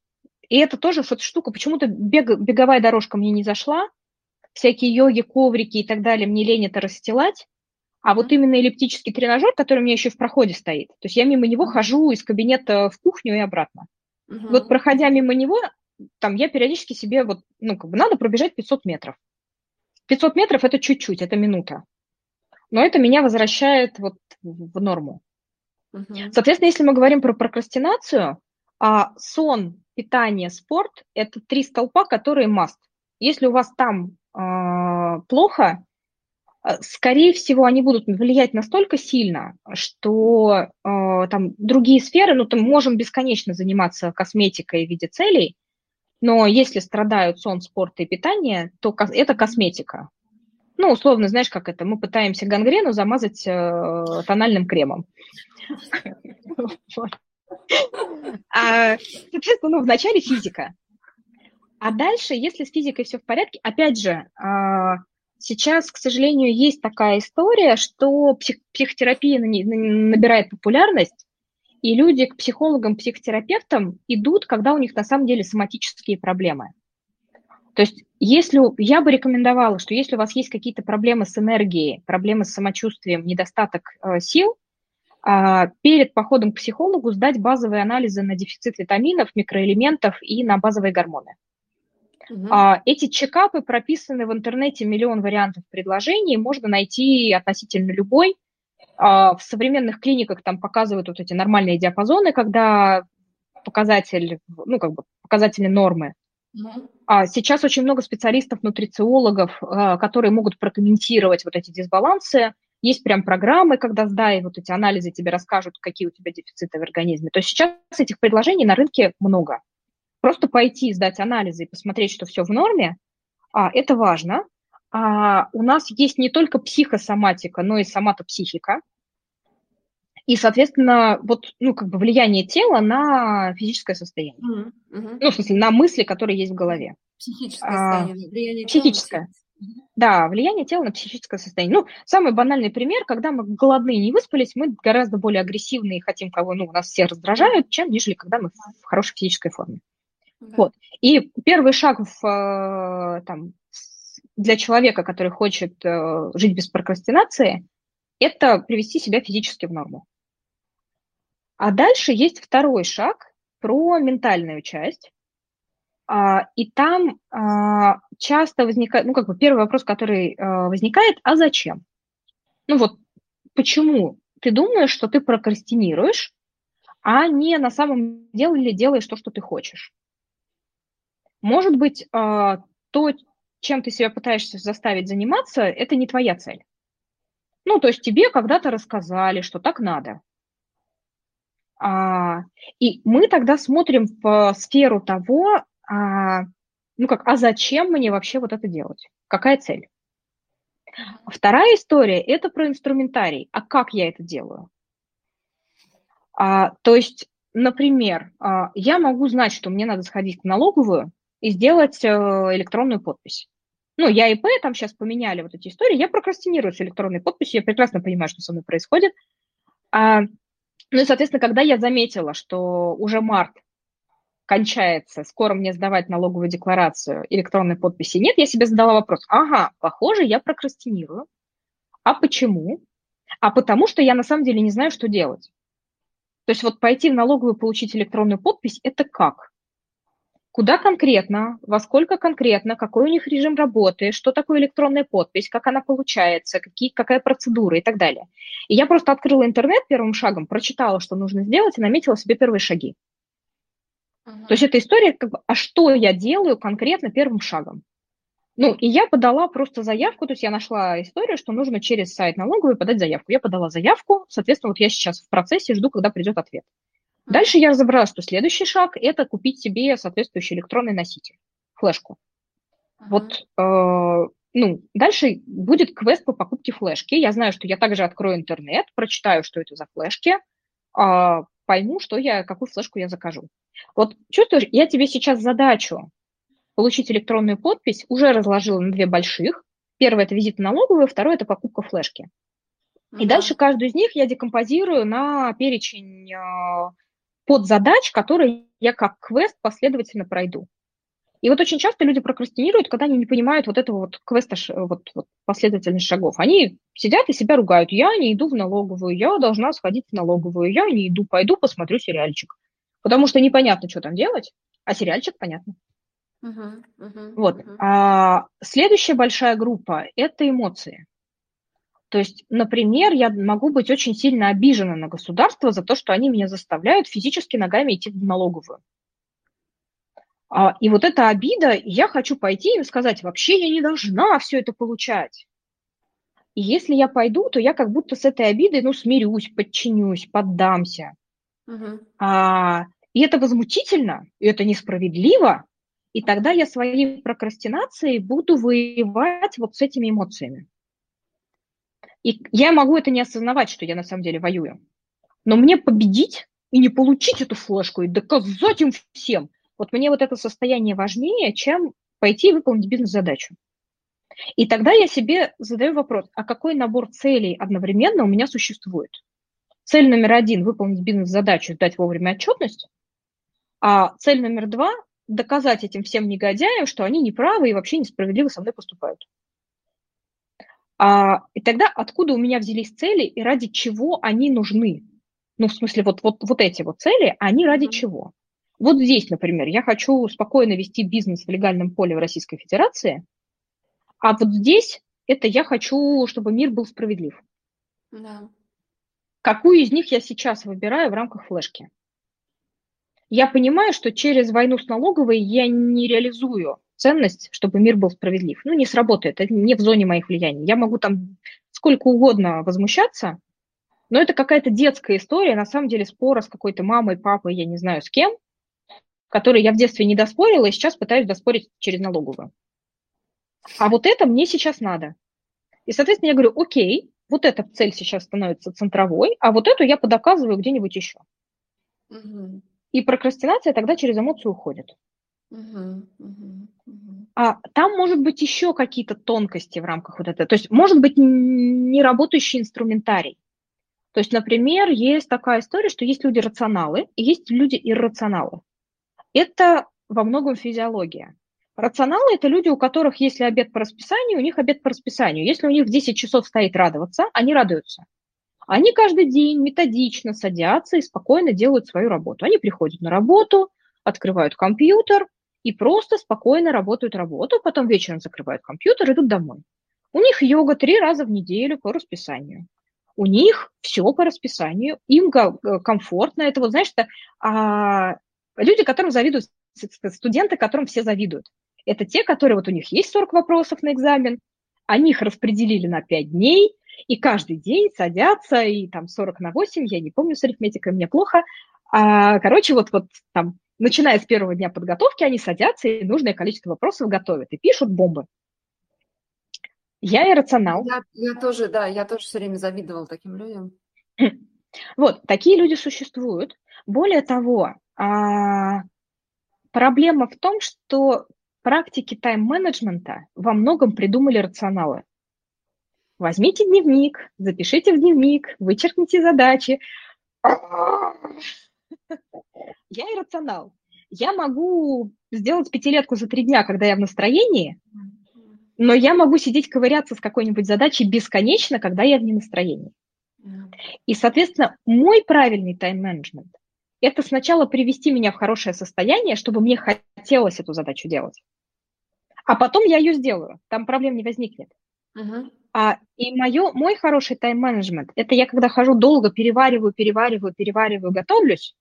И это тоже вот штука, почему-то бег, беговая дорожка мне не зашла, всякие йоги, коврики и так далее, мне лень это расстилать. А вот именно эллиптический тренажер, который у меня еще в проходе стоит, то есть я мимо него хожу из кабинета в кухню и обратно. Угу. Вот проходя мимо него, там я периодически себе вот, ну, как бы надо пробежать 500 метров. 500 метров – это чуть-чуть, это минута. Но это меня возвращает вот в норму. Угу. Соответственно, если мы говорим про прокрастинацию, а сон, питание, спорт – это три столпа, которые must. Если у вас там э, плохо, а, скорее всего, они будут влиять настолько сильно, что э, там другие сферы, ну, там можем бесконечно заниматься косметикой в виде целей, но если страдают сон, спорт и питание, то это косметика. Ну, условно, знаешь, как это? Мы пытаемся гангрену замазать э, тональным кремом. А, соответственно, ну, вначале физика. А дальше, если с физикой все в порядке, опять же, а, Сейчас, к сожалению, есть такая история, что псих, психотерапия набирает популярность, и люди к психологам, психотерапевтам идут, когда у них на самом деле соматические проблемы. То есть, если я бы рекомендовала, что если у вас есть какие-то проблемы с энергией, проблемы с самочувствием, недостаток э, сил, э, перед походом к психологу сдать базовые анализы на дефицит витаминов, микроэлементов и на базовые гормоны. Угу. Эти чекапы прописаны в интернете, миллион вариантов предложений, можно найти относительно любой. А, в современных клиниках там показывают вот эти нормальные диапазоны, когда показатель, ну, как бы показатели нормы. Угу. А сейчас очень много специалистов, нутрициологов, а, которые могут прокомментировать вот эти дисбалансы. Есть прям программы, когда сдай вот эти анализы тебе расскажут, какие у тебя дефициты в организме. То есть сейчас этих предложений на рынке много. Просто пойти, сдать анализы и посмотреть, что все в норме, а, это важно. А, у нас есть не только психосоматика, но и соматопсихика. И, соответственно, вот, ну, как бы влияние тела на физическое состояние. Mm-hmm. Ну, в смысле, на мысли, которые есть в голове. Психическое а, состояние, влияние психическое. Тела Да, влияние тела на психическое состояние. Ну, самый банальный пример, когда мы голодные не выспались, мы гораздо более агрессивные, хотим кого, ну, нас все раздражают, чем нежели когда мы в хорошей физической форме. Да. Вот. И первый шаг в, э, там, для человека, который хочет э, жить без прокрастинации, это привести себя физически в норму. А дальше есть второй шаг про ментальную часть. А, и там а, часто возникает, ну, как бы первый вопрос, который а, возникает, а зачем? Ну вот, почему ты думаешь, что ты прокрастинируешь, а не на самом деле делаешь то, что ты хочешь? Может быть, то, чем ты себя пытаешься заставить заниматься, это не твоя цель. Ну, то есть тебе когда-то рассказали, что так надо. А, и мы тогда смотрим в сферу того, а, ну как, а зачем мне вообще вот это делать? Какая цель? Вторая история – это про инструментарий. А как я это делаю? А, то есть, например, а, я могу знать, что мне надо сходить в налоговую и сделать а, электронную подпись. Ну, я ИП, там сейчас поменяли вот эти истории, я прокрастинирую с электронной подписью, я прекрасно понимаю, что со мной происходит. А, ну и, соответственно, когда я заметила, что уже март кончается, скоро мне сдавать налоговую декларацию, электронной подписи нет, я себе задала вопрос, ага, похоже, я прокрастинирую. А почему? А потому что я на самом деле не знаю, что делать. То есть вот пойти в налоговую получить электронную подпись – это как? Куда конкретно, во сколько конкретно, какой у них режим работы, что такое электронная подпись, как она получается, какие, какая процедура и так далее. И я просто открыла интернет первым шагом, прочитала, что нужно сделать, и наметила себе первые шаги. Uh-huh. То есть это история, как бы, а что я делаю конкретно первым шагом? Ну, и я подала просто заявку, то есть я нашла историю, что нужно через сайт налоговой подать заявку. Я подала заявку, соответственно, вот я сейчас в процессе жду, когда придет ответ. Дальше я разобралась, что следующий шаг – это купить себе соответствующий электронный носитель, флешку. Uh-huh. Вот, э, ну, дальше будет квест по покупке флешки. Я знаю, что я также открою интернет, прочитаю, что это за флешки, э, пойму, что я, какую флешку я закажу. Вот чувствуешь, я тебе сейчас задачу получить электронную подпись уже разложила на две больших. Первое – это визит в налоговую, второе – это покупка флешки. И дальше каждую из них я декомпозирую на перечень э, подзадач, которые я как квест последовательно пройду. И вот очень часто люди прокрастинируют, когда они не понимают вот этого вот квеста, вот, вот последовательность шагов. Они сидят и себя ругают. Я не иду в налоговую, я должна сходить в налоговую, я не иду, пойду посмотрю сериальчик. Потому что непонятно, что там делать, а сериальчик понятно. Uh-huh, uh-huh, вот. Uh-huh. А, следующая большая группа – это эмоции. То есть, например, я могу быть очень сильно обижена на государство за то, что они меня заставляют физически ногами идти в налоговую. А, и вот эта обида, я хочу пойти им сказать, вообще я не должна все это получать. И если я пойду, то я как будто с этой обидой, ну, смирюсь, подчинюсь, поддамся. Угу. А, и это возмутительно, и это несправедливо, и тогда я своей прокрастинацией буду воевать вот с этими эмоциями. И я могу это не осознавать, что я на самом деле воюю. Но мне победить и не получить эту флешку, и доказать им всем, вот мне вот это состояние важнее, чем пойти и выполнить бизнес-задачу. И тогда я себе задаю вопрос, а какой набор целей одновременно у меня существует? Цель номер один – выполнить бизнес-задачу, дать вовремя отчетность. А цель номер два – доказать этим всем негодяям, что они неправы и вообще несправедливо со мной поступают. А, и тогда откуда у меня взялись цели и ради чего они нужны? Ну, в смысле, вот, вот, вот эти вот цели, они ради чего? Вот здесь, например, я хочу спокойно вести бизнес в легальном поле в Российской Федерации, а вот здесь это я хочу, чтобы мир был справедлив. Да. Какую из них я сейчас выбираю в рамках флешки? Я понимаю, что через войну с налоговой я не реализую ценность, чтобы мир был справедлив. Ну, не сработает, это не в зоне моих влияний. Я могу там сколько угодно возмущаться, но это какая-то детская история, на самом деле спора с какой-то мамой, папой, я не знаю с кем – который я в детстве не доспорила, и сейчас пытаюсь доспорить через налоговую. А вот это мне сейчас надо. И, соответственно, я говорю, окей, вот эта цель сейчас становится центровой, а вот эту я подоказываю где-нибудь еще. Угу. И прокрастинация тогда через эмоцию уходит. Угу, угу. А там может быть еще какие-то тонкости в рамках вот этого. То есть может быть не работающий инструментарий. То есть, например, есть такая история, что есть люди рационалы и есть люди иррационалы. Это во многом физиология. Рационалы – это люди, у которых, если обед по расписанию, у них обед по расписанию. Если у них в 10 часов стоит радоваться, они радуются. Они каждый день методично садятся и спокойно делают свою работу. Они приходят на работу, открывают компьютер и просто спокойно работают работу, потом вечером закрывают компьютер, идут домой. У них йога три раза в неделю по расписанию. У них все по расписанию, им э, комфортно. Это вот, знаешь, это, а, люди, которым завидуют, студенты, которым все завидуют. Это те, которые вот у них есть 40 вопросов на экзамен, они их распределили на 5 дней, и каждый день садятся, и там 40 на 8, я не помню с арифметикой, мне плохо. А, короче, вот, вот там, начиная с первого дня подготовки, они садятся и нужное количество вопросов готовят и пишут бомбы. Я иррационал. Я, я тоже, да, я тоже все время завидовала таким людям. Вот, такие люди существуют. Более того, а, проблема в том, что практики тайм-менеджмента во многом придумали рационалы. Возьмите дневник, запишите в дневник, вычеркните задачи. Я иррационал. Я могу сделать пятилетку за три дня, когда я в настроении, но я могу сидеть ковыряться с какой-нибудь задачей бесконечно, когда я в ненастроении. И, соответственно, мой правильный тайм-менеджмент – это сначала привести меня в хорошее состояние, чтобы мне хотелось эту задачу делать. А потом я ее сделаю, там проблем не возникнет. Uh-huh. А, и моё, мой хороший тайм-менеджмент – это я когда хожу долго, перевариваю, перевариваю, перевариваю, готовлюсь,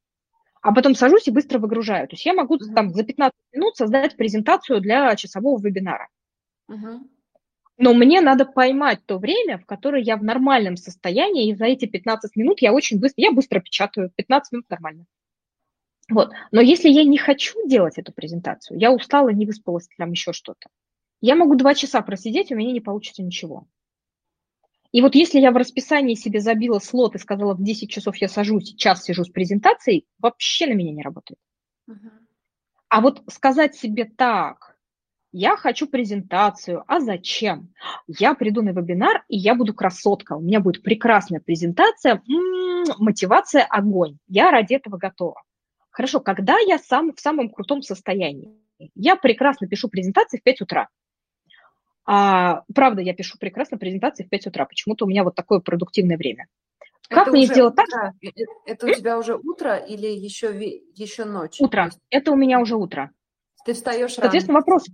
а потом сажусь и быстро выгружаю. То есть я могу там за 15 минут создать презентацию для часового вебинара. Uh-huh. Но мне надо поймать то время, в которое я в нормальном состоянии, и за эти 15 минут я очень быстро, я быстро печатаю, 15 минут нормально. Вот. Но если я не хочу делать эту презентацию, я устала, не выспалась, там еще что-то, я могу два часа просидеть, у меня не получится ничего. И вот если я в расписании себе забила слот и сказала, в 10 часов я сажусь, час сижу с презентацией, вообще на меня не работает. Uh-huh. А вот сказать себе так, я хочу презентацию, а зачем? Я приду на вебинар, и я буду красотка, у меня будет прекрасная презентация, м-м, мотивация, огонь, я ради этого готова. Хорошо, когда я сам в самом крутом состоянии? Я прекрасно пишу презентации в 5 утра. А, правда, я пишу прекрасно презентации в 5 утра. Почему-то у меня вот такое продуктивное время. Как это мне сделать утро? так? Э, э, это у тебя уже утро или еще, еще ночь? Утро. Это у меня уже утро. Ты встаешь рано. Соответственно, вопрос.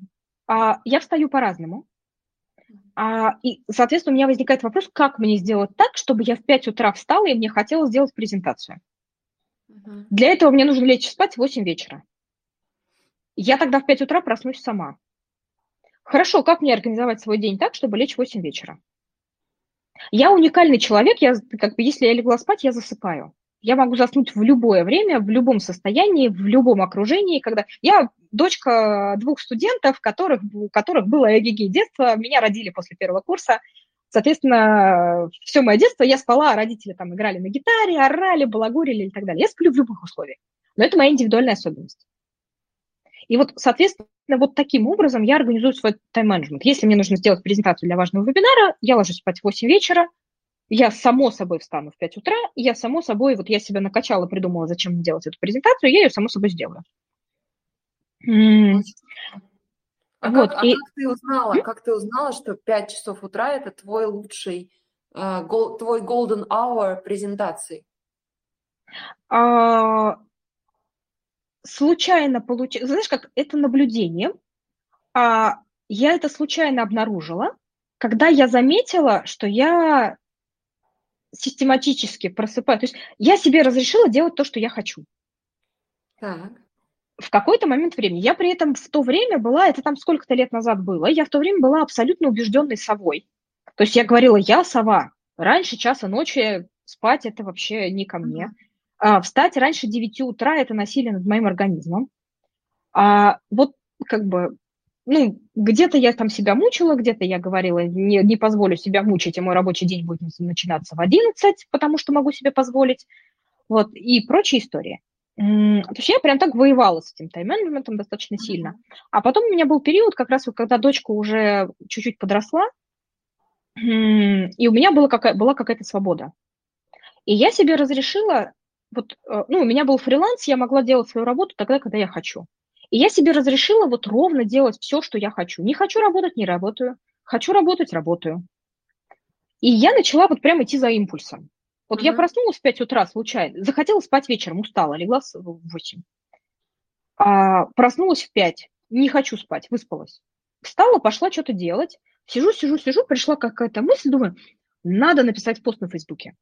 А, я встаю по-разному. А, и, соответственно, у меня возникает вопрос, как мне сделать так, чтобы я в 5 утра встала и мне хотелось сделать презентацию. Угу. Для этого мне нужно лечь спать в 8 вечера. Я тогда в 5 утра проснусь сама. Хорошо, как мне организовать свой день так, чтобы лечь в 8 вечера? Я уникальный человек, я, как бы, если я легла спать, я засыпаю. Я могу заснуть в любое время, в любом состоянии, в любом окружении, когда я дочка двух студентов, которых, у которых было эгиги детство, меня родили после первого курса, Соответственно, все мое детство я спала, а родители там играли на гитаре, орали, балагурили и так далее. Я сплю в любых условиях. Но это моя индивидуальная особенность. И вот, соответственно, вот таким образом я организую свой тайм-менеджмент. Если мне нужно сделать презентацию для важного вебинара, я ложусь спать в 8 вечера, я само собой встану в 5 утра, и я само собой, вот я себя накачала, придумала, зачем мне делать эту презентацию, я ее само собой сделаю. А, вот, как, а и... как ты узнала, как ты узнала, что 5 часов утра это твой лучший, э, твой golden hour презентации? А, случайно получила, знаешь, как это наблюдение. А, я это случайно обнаружила, когда я заметила, что я систематически просыпаю. То есть я себе разрешила делать то, что я хочу. Так в какой-то момент времени. Я при этом в то время была, это там сколько-то лет назад было, я в то время была абсолютно убежденной совой. То есть я говорила, я сова. Раньше часа ночи спать это вообще не ко мне. А, встать раньше 9 утра это насилие над моим организмом. А, вот как бы ну, где-то я там себя мучила, где-то я говорила, не, не позволю себя мучить, и мой рабочий день будет начинаться в 11, потому что могу себе позволить, вот, и прочие истории. То есть я прям так воевала с этим тайм-менеджментом достаточно сильно. А потом у меня был период, как раз вот, когда дочка уже чуть-чуть подросла, и у меня была, какая- была какая-то свобода. И я себе разрешила, вот, э, ну, у меня был фриланс, я могла делать свою работу тогда, когда я хочу. И я себе разрешила вот ровно делать все, что я хочу. Не хочу работать, не работаю. Хочу работать, работаю. И я начала вот прямо идти за импульсом. Вот uh-huh. я проснулась в 5 утра случайно, захотела спать вечером, устала, легла в 8. А, проснулась в 5, не хочу спать, выспалась. Встала, пошла что-то делать. Сижу, сижу, сижу, пришла какая-то мысль, думаю, надо написать пост на Фейсбуке.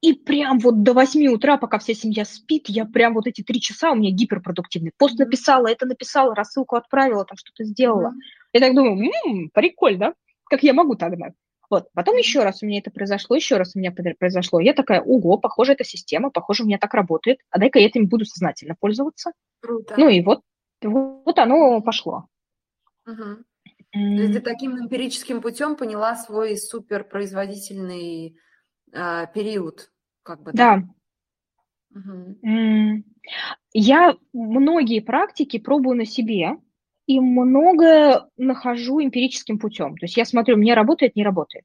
И прям вот до 8 утра, пока вся семья спит, я прям вот эти три часа у меня гиперпродуктивный. Пост написала, это написала, рассылку отправила, там что-то сделала. Mm-hmm. Я так думаю, м-м, прикольно, как я могу тогда? Вот. Потом еще раз у меня это произошло, еще раз у меня произошло. Я такая, ого, похоже, эта система, похоже, у меня так работает. А дай-ка я этим буду сознательно пользоваться. Круто. Ну и вот, вот оно пошло. Угу. То есть ты таким эмпирическим путем поняла свой суперпроизводительный э, период, как бы. Да. Угу. Я многие практики пробую на себе, и многое нахожу эмпирическим путем. То есть я смотрю, мне работает, не работает.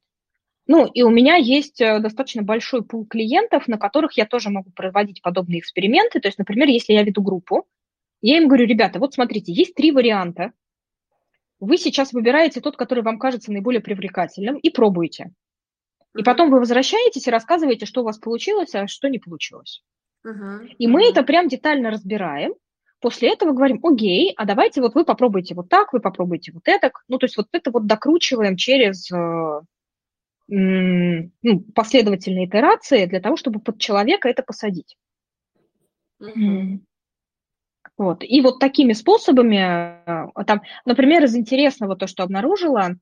Ну, и у меня есть э, достаточно большой пул клиентов, на которых я тоже могу проводить подобные эксперименты. То есть, например, если я веду группу, я им говорю, ребята, вот смотрите, есть три варианта. Вы сейчас выбираете тот, который вам кажется наиболее привлекательным, и пробуете. И потом вы возвращаетесь и рассказываете, что у вас получилось, а что не получилось. Uh-huh. И мы это прям детально разбираем. После этого говорим, окей, а давайте вот вы попробуйте вот так, вы попробуйте вот это. Ну, то есть вот это вот докручиваем через э, ну, последовательные итерации для того, чтобы под человека это посадить. Mm-hmm. Вот. И вот такими способами, э, там, например, из интересного то, что обнаружила,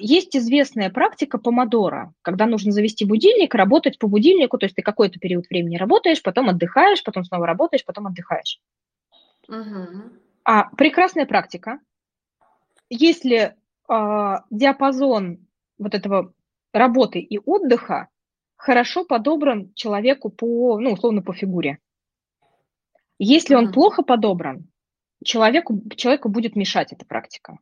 есть известная практика помодора, когда нужно завести будильник, работать по будильнику, то есть ты какой-то период времени работаешь, потом отдыхаешь, потом снова работаешь, потом отдыхаешь. Угу. А, прекрасная практика. Если а, диапазон вот этого работы и отдыха хорошо подобран человеку по, ну, условно, по фигуре. Если он плохо подобран, человеку, человеку будет мешать эта практика.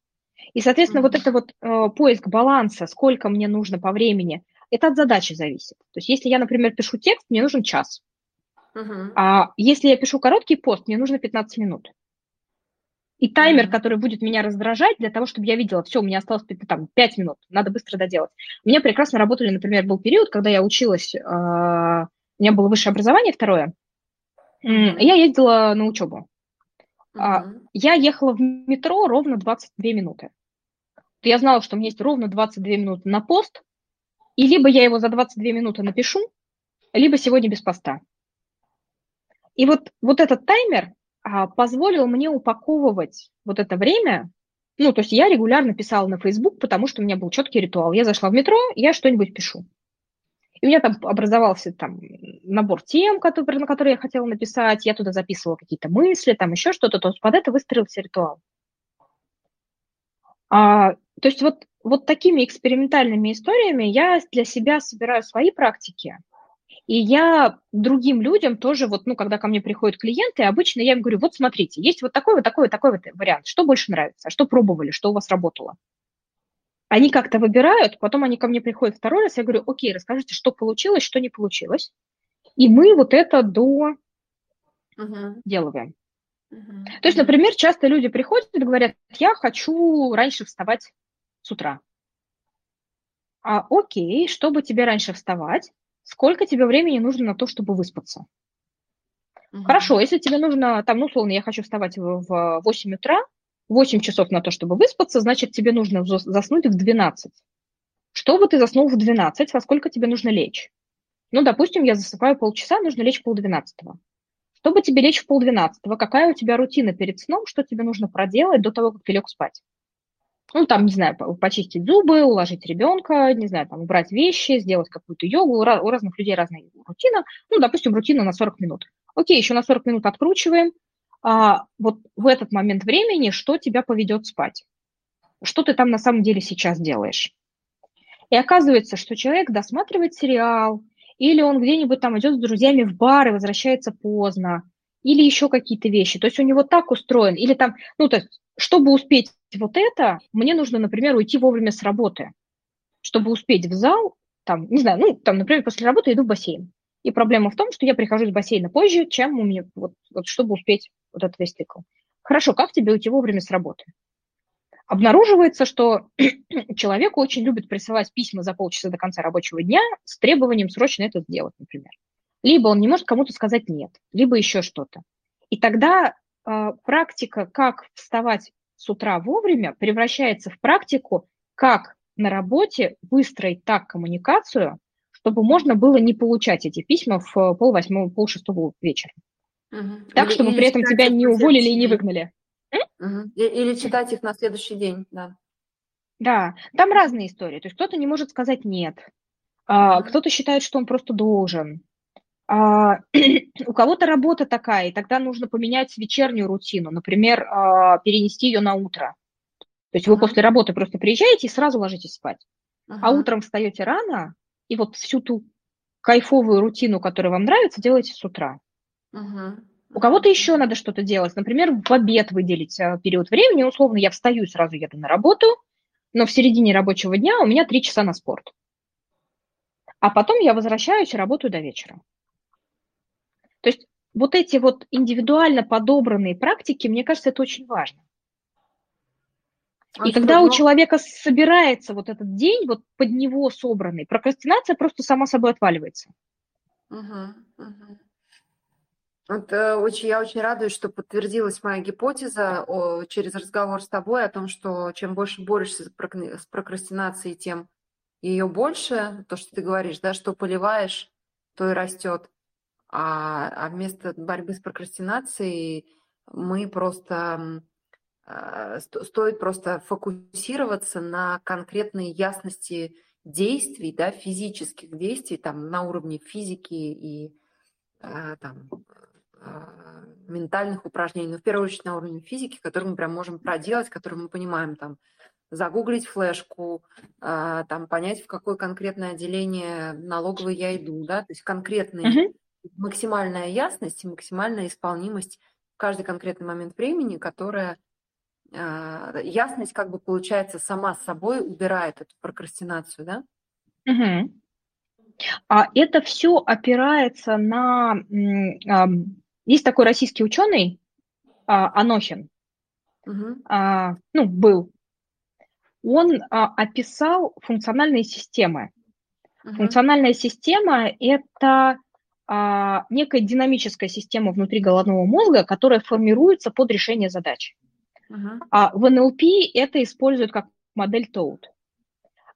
И, соответственно, вот это вот э, поиск баланса, сколько мне нужно по времени, это от задачи зависит. То есть если я, например, пишу текст, мне нужен час. Uh-huh. А если я пишу короткий пост, мне нужно 15 минут. И таймер, uh-huh. который будет меня раздражать, для того, чтобы я видела, все, у меня осталось там, 5 минут, надо быстро доделать. У меня прекрасно работали, например, был период, когда я училась, э, у меня было высшее образование второе, я ездила на учебу. Uh-huh. Я ехала в метро ровно 22 минуты я знала, что у меня есть ровно 22 минуты на пост, и либо я его за 22 минуты напишу, либо сегодня без поста. И вот, вот этот таймер а, позволил мне упаковывать вот это время. Ну, то есть я регулярно писала на Facebook, потому что у меня был четкий ритуал. Я зашла в метро, я что-нибудь пишу. И у меня там образовался там набор тем, который, на которые я хотела написать. Я туда записывала какие-то мысли, там еще что-то. То есть под это выстроился ритуал. А, то есть вот, вот такими экспериментальными историями я для себя собираю свои практики, и я другим людям тоже, вот, ну, когда ко мне приходят клиенты, обычно я им говорю, вот смотрите, есть вот такой, вот такой, вот такой вот вариант, что больше нравится, что пробовали, что у вас работало. Они как-то выбирают, потом они ко мне приходят второй раз, я говорю, окей, расскажите, что получилось, что не получилось. И мы вот это до uh-huh. делаем. Uh-huh. То есть, например, часто люди приходят и говорят, я хочу раньше вставать с утра. А, окей, чтобы тебе раньше вставать, сколько тебе времени нужно на то, чтобы выспаться? Угу. Хорошо, если тебе нужно, там, ну, условно, я хочу вставать в, в 8 утра, 8 часов на то, чтобы выспаться, значит, тебе нужно заснуть в 12. Чтобы ты заснул в 12, во сколько тебе нужно лечь? Ну, допустим, я засыпаю полчаса, нужно лечь в полдвенадцатого. Чтобы тебе лечь в полдвенадцатого, какая у тебя рутина перед сном, что тебе нужно проделать до того, как ты лег спать? Ну, там, не знаю, почистить зубы, уложить ребенка, не знаю, там, убрать вещи, сделать какую-то йогу. У разных людей разная рутина. Ну, допустим, рутина на 40 минут. Окей, еще на 40 минут откручиваем. А, вот в этот момент времени, что тебя поведет спать. Что ты там на самом деле сейчас делаешь. И оказывается, что человек досматривает сериал, или он где-нибудь там идет с друзьями в бар и возвращается поздно, или еще какие-то вещи. То есть у него так устроен, или там, ну, то есть, чтобы успеть вот это, мне нужно, например, уйти вовремя с работы. Чтобы успеть в зал, там, не знаю, ну, там, например, после работы иду в бассейн. И проблема в том, что я прихожу из бассейна позже, чем у меня, вот, вот чтобы успеть вот этот весь цикл. Хорошо, как тебе уйти вовремя с работы? Обнаруживается, что человек очень любит присылать письма за полчаса до конца рабочего дня с требованием срочно это сделать, например. Либо он не может кому-то сказать нет, либо еще что-то. И тогда э, практика, как вставать с утра вовремя, превращается в практику, как на работе выстроить так коммуникацию, чтобы можно было не получать эти письма в э, пол восьмого, пол шестого вечера. Угу. Так, или, чтобы или при этом тебя не уволили и не выгнали. Угу. Или читать их на следующий день, да. Да, там разные истории. То есть кто-то не может сказать нет, а, кто-то считает, что он просто должен. А, у кого-то работа такая, и тогда нужно поменять вечернюю рутину, например, а, перенести ее на утро. То есть вы после работы просто приезжаете и сразу ложитесь спать. А утром встаете рано, и вот всю ту кайфовую рутину, которая вам нравится, делаете с утра. У кого-то еще надо что-то делать. Например, в обед выделить э, период времени. Условно, я встаю и сразу еду на работу, но в середине рабочего дня у меня три часа на спорт. А потом я возвращаюсь и работаю до вечера. То есть вот эти вот индивидуально подобранные практики, мне кажется, это очень важно. И когда у человека собирается вот этот день, вот под него собранный, прокрастинация просто сама собой отваливается. Угу, угу. Вот, э, очень, я очень радуюсь, что подтвердилась моя гипотеза о, через разговор с тобой о том, что чем больше борешься с прокрастинацией, тем ее больше, то, что ты говоришь, да, что поливаешь, то и растет. А, а вместо борьбы с прокрастинацией мы просто а, стоит просто фокусироваться на конкретной ясности действий, да, физических действий, там, на уровне физики и а, там, ментальных упражнений, но в первую очередь на уровне физики, которые мы прям можем проделать, которые мы понимаем, там, загуглить флешку, там, понять, в какое конкретное отделение налоговой я иду, да, то есть конкретная uh-huh. максимальная ясность и максимальная исполнимость в каждый конкретный момент времени, которая а, ясность как бы получается сама с собой убирает эту прокрастинацию, да? Угу. А это все опирается на... Есть такой российский ученый а, Анохин, угу. ну, был. Он описал функциональные системы. Угу. Функциональная система – это некая динамическая система внутри головного мозга, которая формируется под решение задач. Uh-huh. А в НЛП это используют как модель Toad.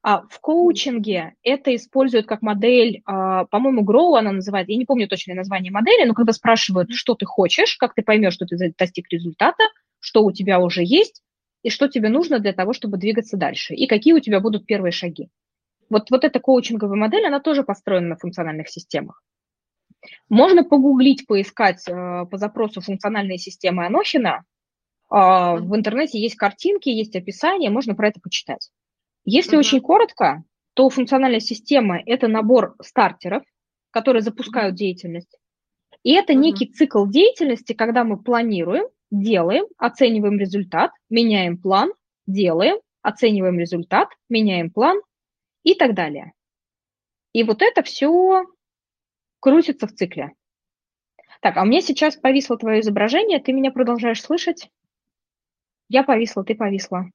А в коучинге это используют как модель, а, по-моему, Grow она называет, я не помню точное название модели, но когда спрашивают, что ты хочешь, как ты поймешь, что ты достиг результата, что у тебя уже есть, и что тебе нужно для того, чтобы двигаться дальше, и какие у тебя будут первые шаги. Вот, вот эта коучинговая модель, она тоже построена на функциональных системах. Можно погуглить, поискать э, по запросу функциональные системы Анохина, а, в интернете есть картинки, есть описание, можно про это почитать. Если uh-huh. очень коротко, то функциональная система – это набор стартеров, которые запускают деятельность. И это uh-huh. некий цикл деятельности, когда мы планируем, делаем, оцениваем результат, меняем план, делаем, оцениваем результат, меняем план и так далее. И вот это все крутится в цикле. Так, а у меня сейчас повисло твое изображение, ты меня продолжаешь слышать? Я повисла, ты повисла.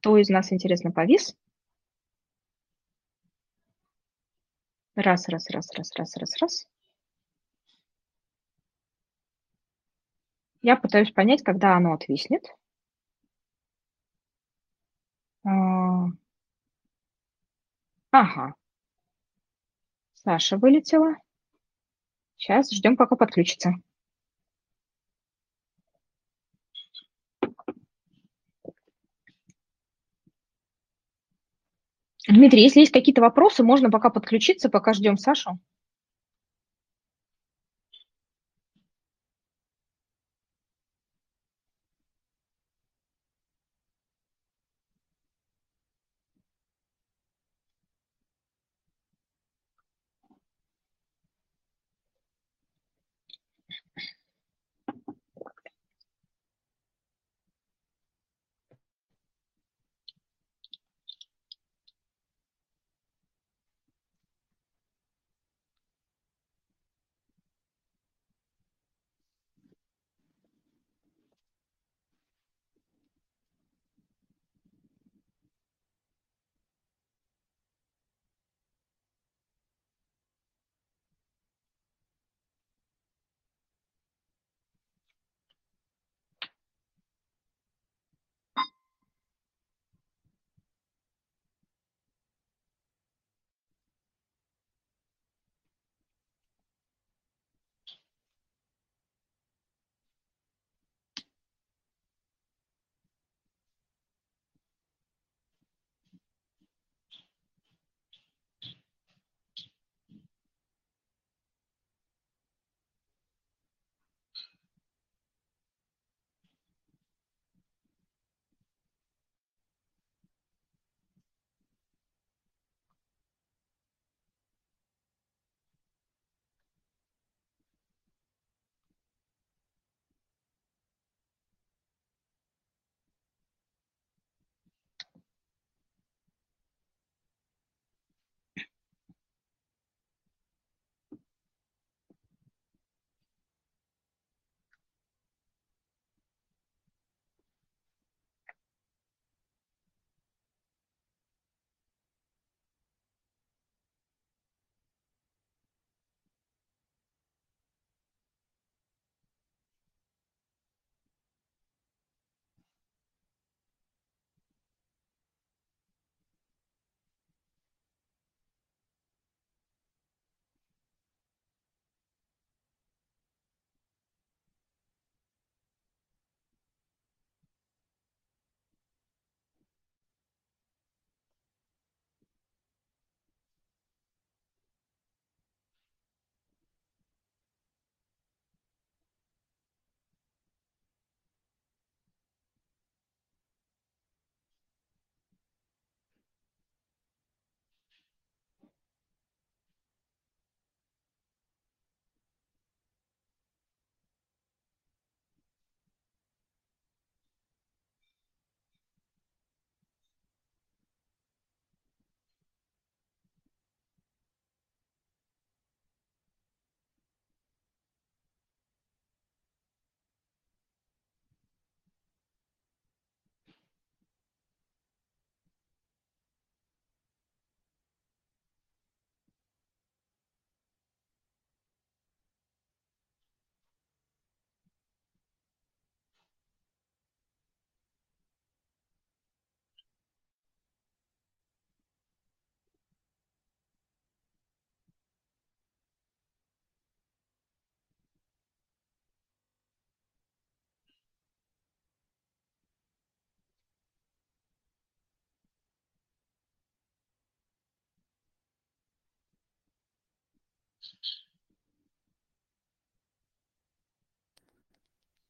Кто из нас, интересно, повис? Раз, раз, раз, раз, раз, раз, раз. Я пытаюсь понять, когда оно отвиснет. А, ага. Саша вылетела. Сейчас ждем, пока подключится. Дмитрий, если есть какие-то вопросы, можно пока подключиться, пока ждем Сашу.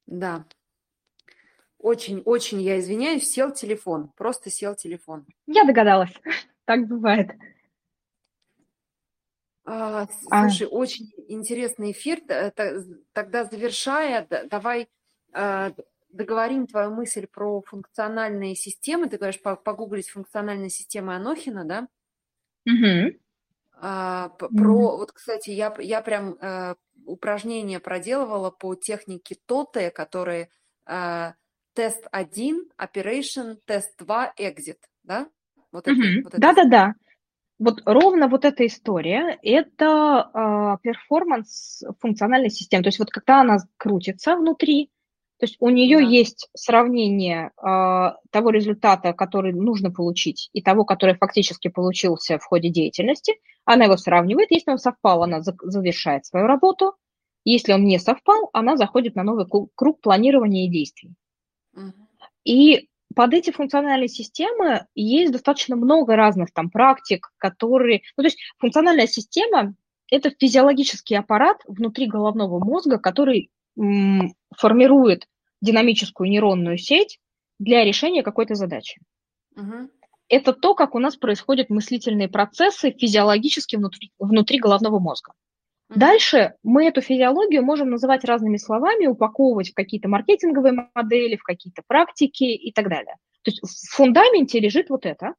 Да. Очень-очень, я извиняюсь, сел телефон. Просто сел телефон. Я догадалась. Так бывает. А, а. слушай, а... очень интересный эфир. Тогда завершая, давай а, договорим твою мысль про функциональные системы. Ты говоришь, погуглить функциональные системы Анохина, да? Угу. А, про, угу. вот, кстати, я, я прям а, упражнения проделывала по технике ТОТE, которые а, тест 1, operation, тест 2, exit, да? Вот угу. это, вот это. Да-да-да. Вот ровно вот эта история – это перформанс функциональной системы. То есть вот когда она крутится внутри, то есть у нее да. есть сравнение э, того результата, который нужно получить, и того, который фактически получился в ходе деятельности. Она его сравнивает. Если он совпал, она за, завершает свою работу. Если он не совпал, она заходит на новый круг планирования и действий. Угу. И под эти функциональные системы есть достаточно много разных там практик, которые... Ну, то есть функциональная система – это физиологический аппарат внутри головного мозга, который формирует динамическую нейронную сеть для решения какой-то задачи. Угу. Это то, как у нас происходят мыслительные процессы физиологически внутри, внутри головного мозга. Угу. Дальше мы эту физиологию можем называть разными словами, упаковывать в какие-то маркетинговые модели, в какие-то практики и так далее. То есть в фундаменте лежит вот это.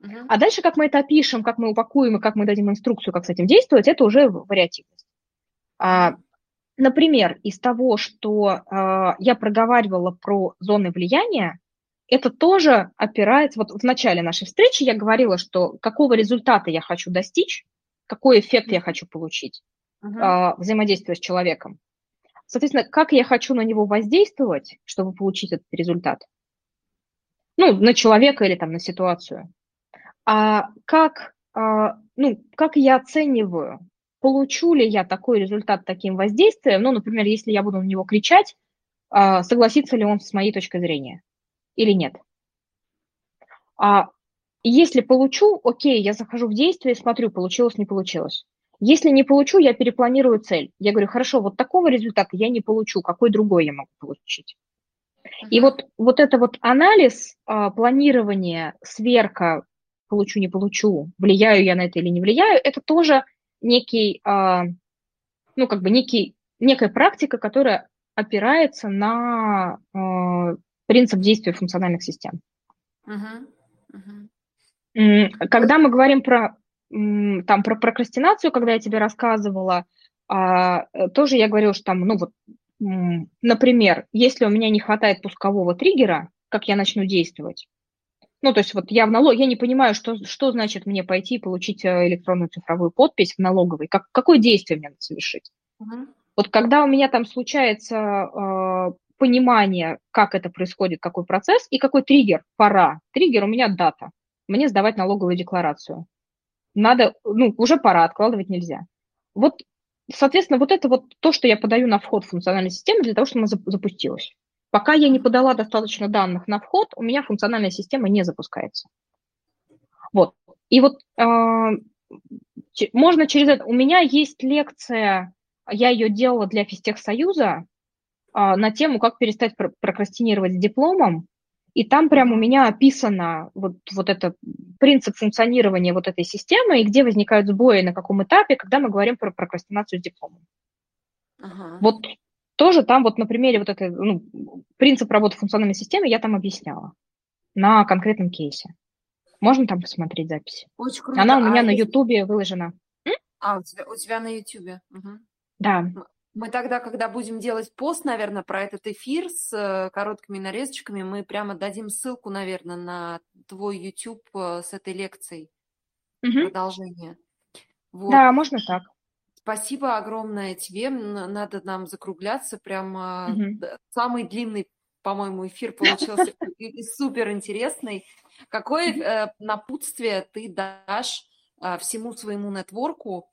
Угу. А дальше, как мы это опишем, как мы упакуем и как мы дадим инструкцию, как с этим действовать, это уже вариативность. А, Например, из того, что э, я проговаривала про зоны влияния, это тоже опирается, вот в начале нашей встречи я говорила, что какого результата я хочу достичь, какой эффект я хочу получить, uh-huh. э, взаимодействуя с человеком. Соответственно, как я хочу на него воздействовать, чтобы получить этот результат? Ну, на человека или там на ситуацию. А как, а, ну, как я оцениваю получу ли я такой результат таким воздействием, ну, например, если я буду на него кричать, а, согласится ли он с моей точкой зрения или нет. А если получу, окей, я захожу в действие, смотрю, получилось, не получилось. Если не получу, я перепланирую цель. Я говорю, хорошо, вот такого результата я не получу, какой другой я могу получить? И вот, вот это вот анализ, а, планирование, сверка, получу, не получу, влияю я на это или не влияю, это тоже некий, а, ну, как бы некий, некая практика, которая опирается на а, принцип действия функциональных систем. Uh-huh. Uh-huh. Когда мы говорим про, там, про прокрастинацию, когда я тебе рассказывала, а, тоже я говорила, что там, ну вот, например, если у меня не хватает пускового триггера, как я начну действовать, ну, то есть вот я в налог, я не понимаю, что, что значит мне пойти и получить э, электронную цифровую подпись в налоговой, как, какое действие мне надо совершить. Uh-huh. Вот когда у меня там случается э, понимание, как это происходит, какой процесс и какой триггер, пора. Триггер у меня дата. Мне сдавать налоговую декларацию. Надо, ну, уже пора, откладывать нельзя. Вот, соответственно, вот это вот то, что я подаю на вход в функциональную систему для того, чтобы она запустилась. Пока я не подала достаточно данных на вход, у меня функциональная система не запускается. Вот. И вот э, можно через это... У меня есть лекция, я ее делала для Физтехсоюза э, на тему, как перестать прокрастинировать с дипломом. И там прям у меня описано вот, вот это принцип функционирования вот этой системы и где возникают сбои, на каком этапе, когда мы говорим про прокрастинацию с дипломом. Ага. Вот тоже там вот на примере вот этой, ну, принцип работы функциональной системы я там объясняла на конкретном кейсе. Можно там посмотреть запись? Очень круто. Она у меня а на Ютубе выложена. А, у тебя, у тебя на Ютубе. Угу. Да. Мы тогда, когда будем делать пост, наверное, про этот эфир с э, короткими нарезочками, мы прямо дадим ссылку, наверное, на твой YouTube э, с этой лекцией. Угу. Продолжение. Вот. Да, можно так. Спасибо огромное тебе. Надо нам закругляться. Прямо угу. самый длинный, по-моему, эфир получился и супер интересный. Какое э, напутствие ты дашь э, всему своему нетворку,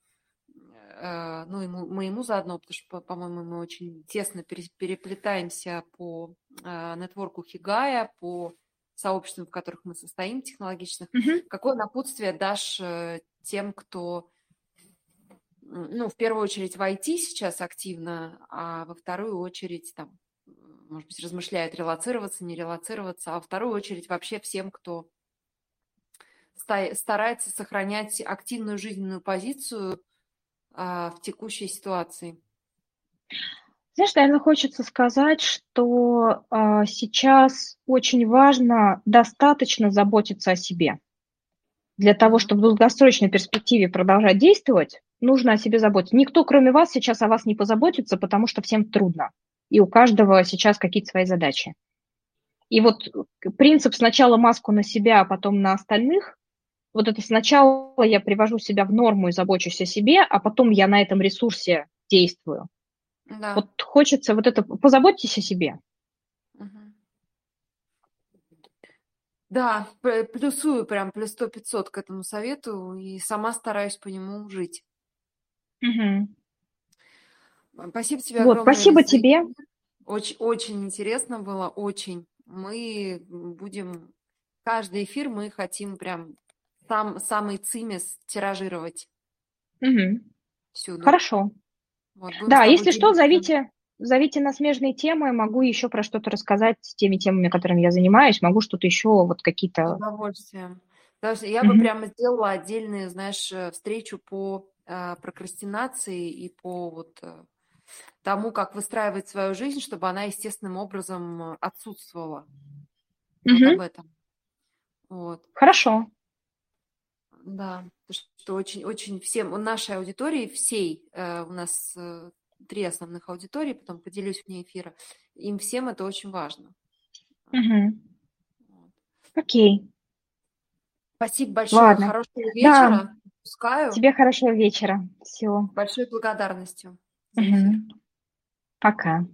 э, ну и моему заодно, потому что, по-моему, мы очень тесно переплетаемся по нетворку Хигая, по сообществам, в которых мы состоим, технологичных. Угу. Какое напутствие дашь тем, кто ну, в первую очередь в IT сейчас активно, а во вторую очередь там, может быть, размышляют релацироваться, не релацироваться, а во вторую очередь вообще всем, кто старается сохранять активную жизненную позицию а, в текущей ситуации. Знаешь, наверное, хочется сказать, что а, сейчас очень важно достаточно заботиться о себе. Для того, чтобы в долгосрочной перспективе продолжать действовать, нужно о себе заботиться. Никто, кроме вас, сейчас о вас не позаботится, потому что всем трудно. И у каждого сейчас какие-то свои задачи. И вот принцип сначала маску на себя, а потом на остальных, вот это сначала я привожу себя в норму и забочусь о себе, а потом я на этом ресурсе действую. Да. Вот хочется вот это, позаботьтесь о себе. Да, плюсую прям плюс сто пятьсот к этому совету и сама стараюсь по нему жить. Угу. Спасибо тебе вот, огромное. Спасибо тебе. Очень, очень интересно было, очень. Мы будем каждый эфир мы хотим прям сам, самый цимес тиражировать. Угу. Всюду. Хорошо. Вот, да, если что, зовите, зовите на смежные темы, могу еще про что-то рассказать с теми темами, которыми я занимаюсь, могу что-то еще, вот какие-то... С удовольствием. Даже я mm-hmm. бы прямо сделала отдельную, знаешь, э, встречу по прокрастинации и по вот э, тому, как выстраивать свою жизнь, чтобы она естественным образом отсутствовала. Mm-hmm. Вот об этом. Вот. Хорошо. Да, что очень-очень всем, нашей аудитории, всей, э, у нас э, три основных аудитории, потом поделюсь вне эфира, им всем это очень важно. Угу. Вот. Окей. Спасибо большое, Ладно. хорошего вечера. Да. Пускаю. Тебе хорошего вечера. Все. Большой благодарностью. Угу. Пока.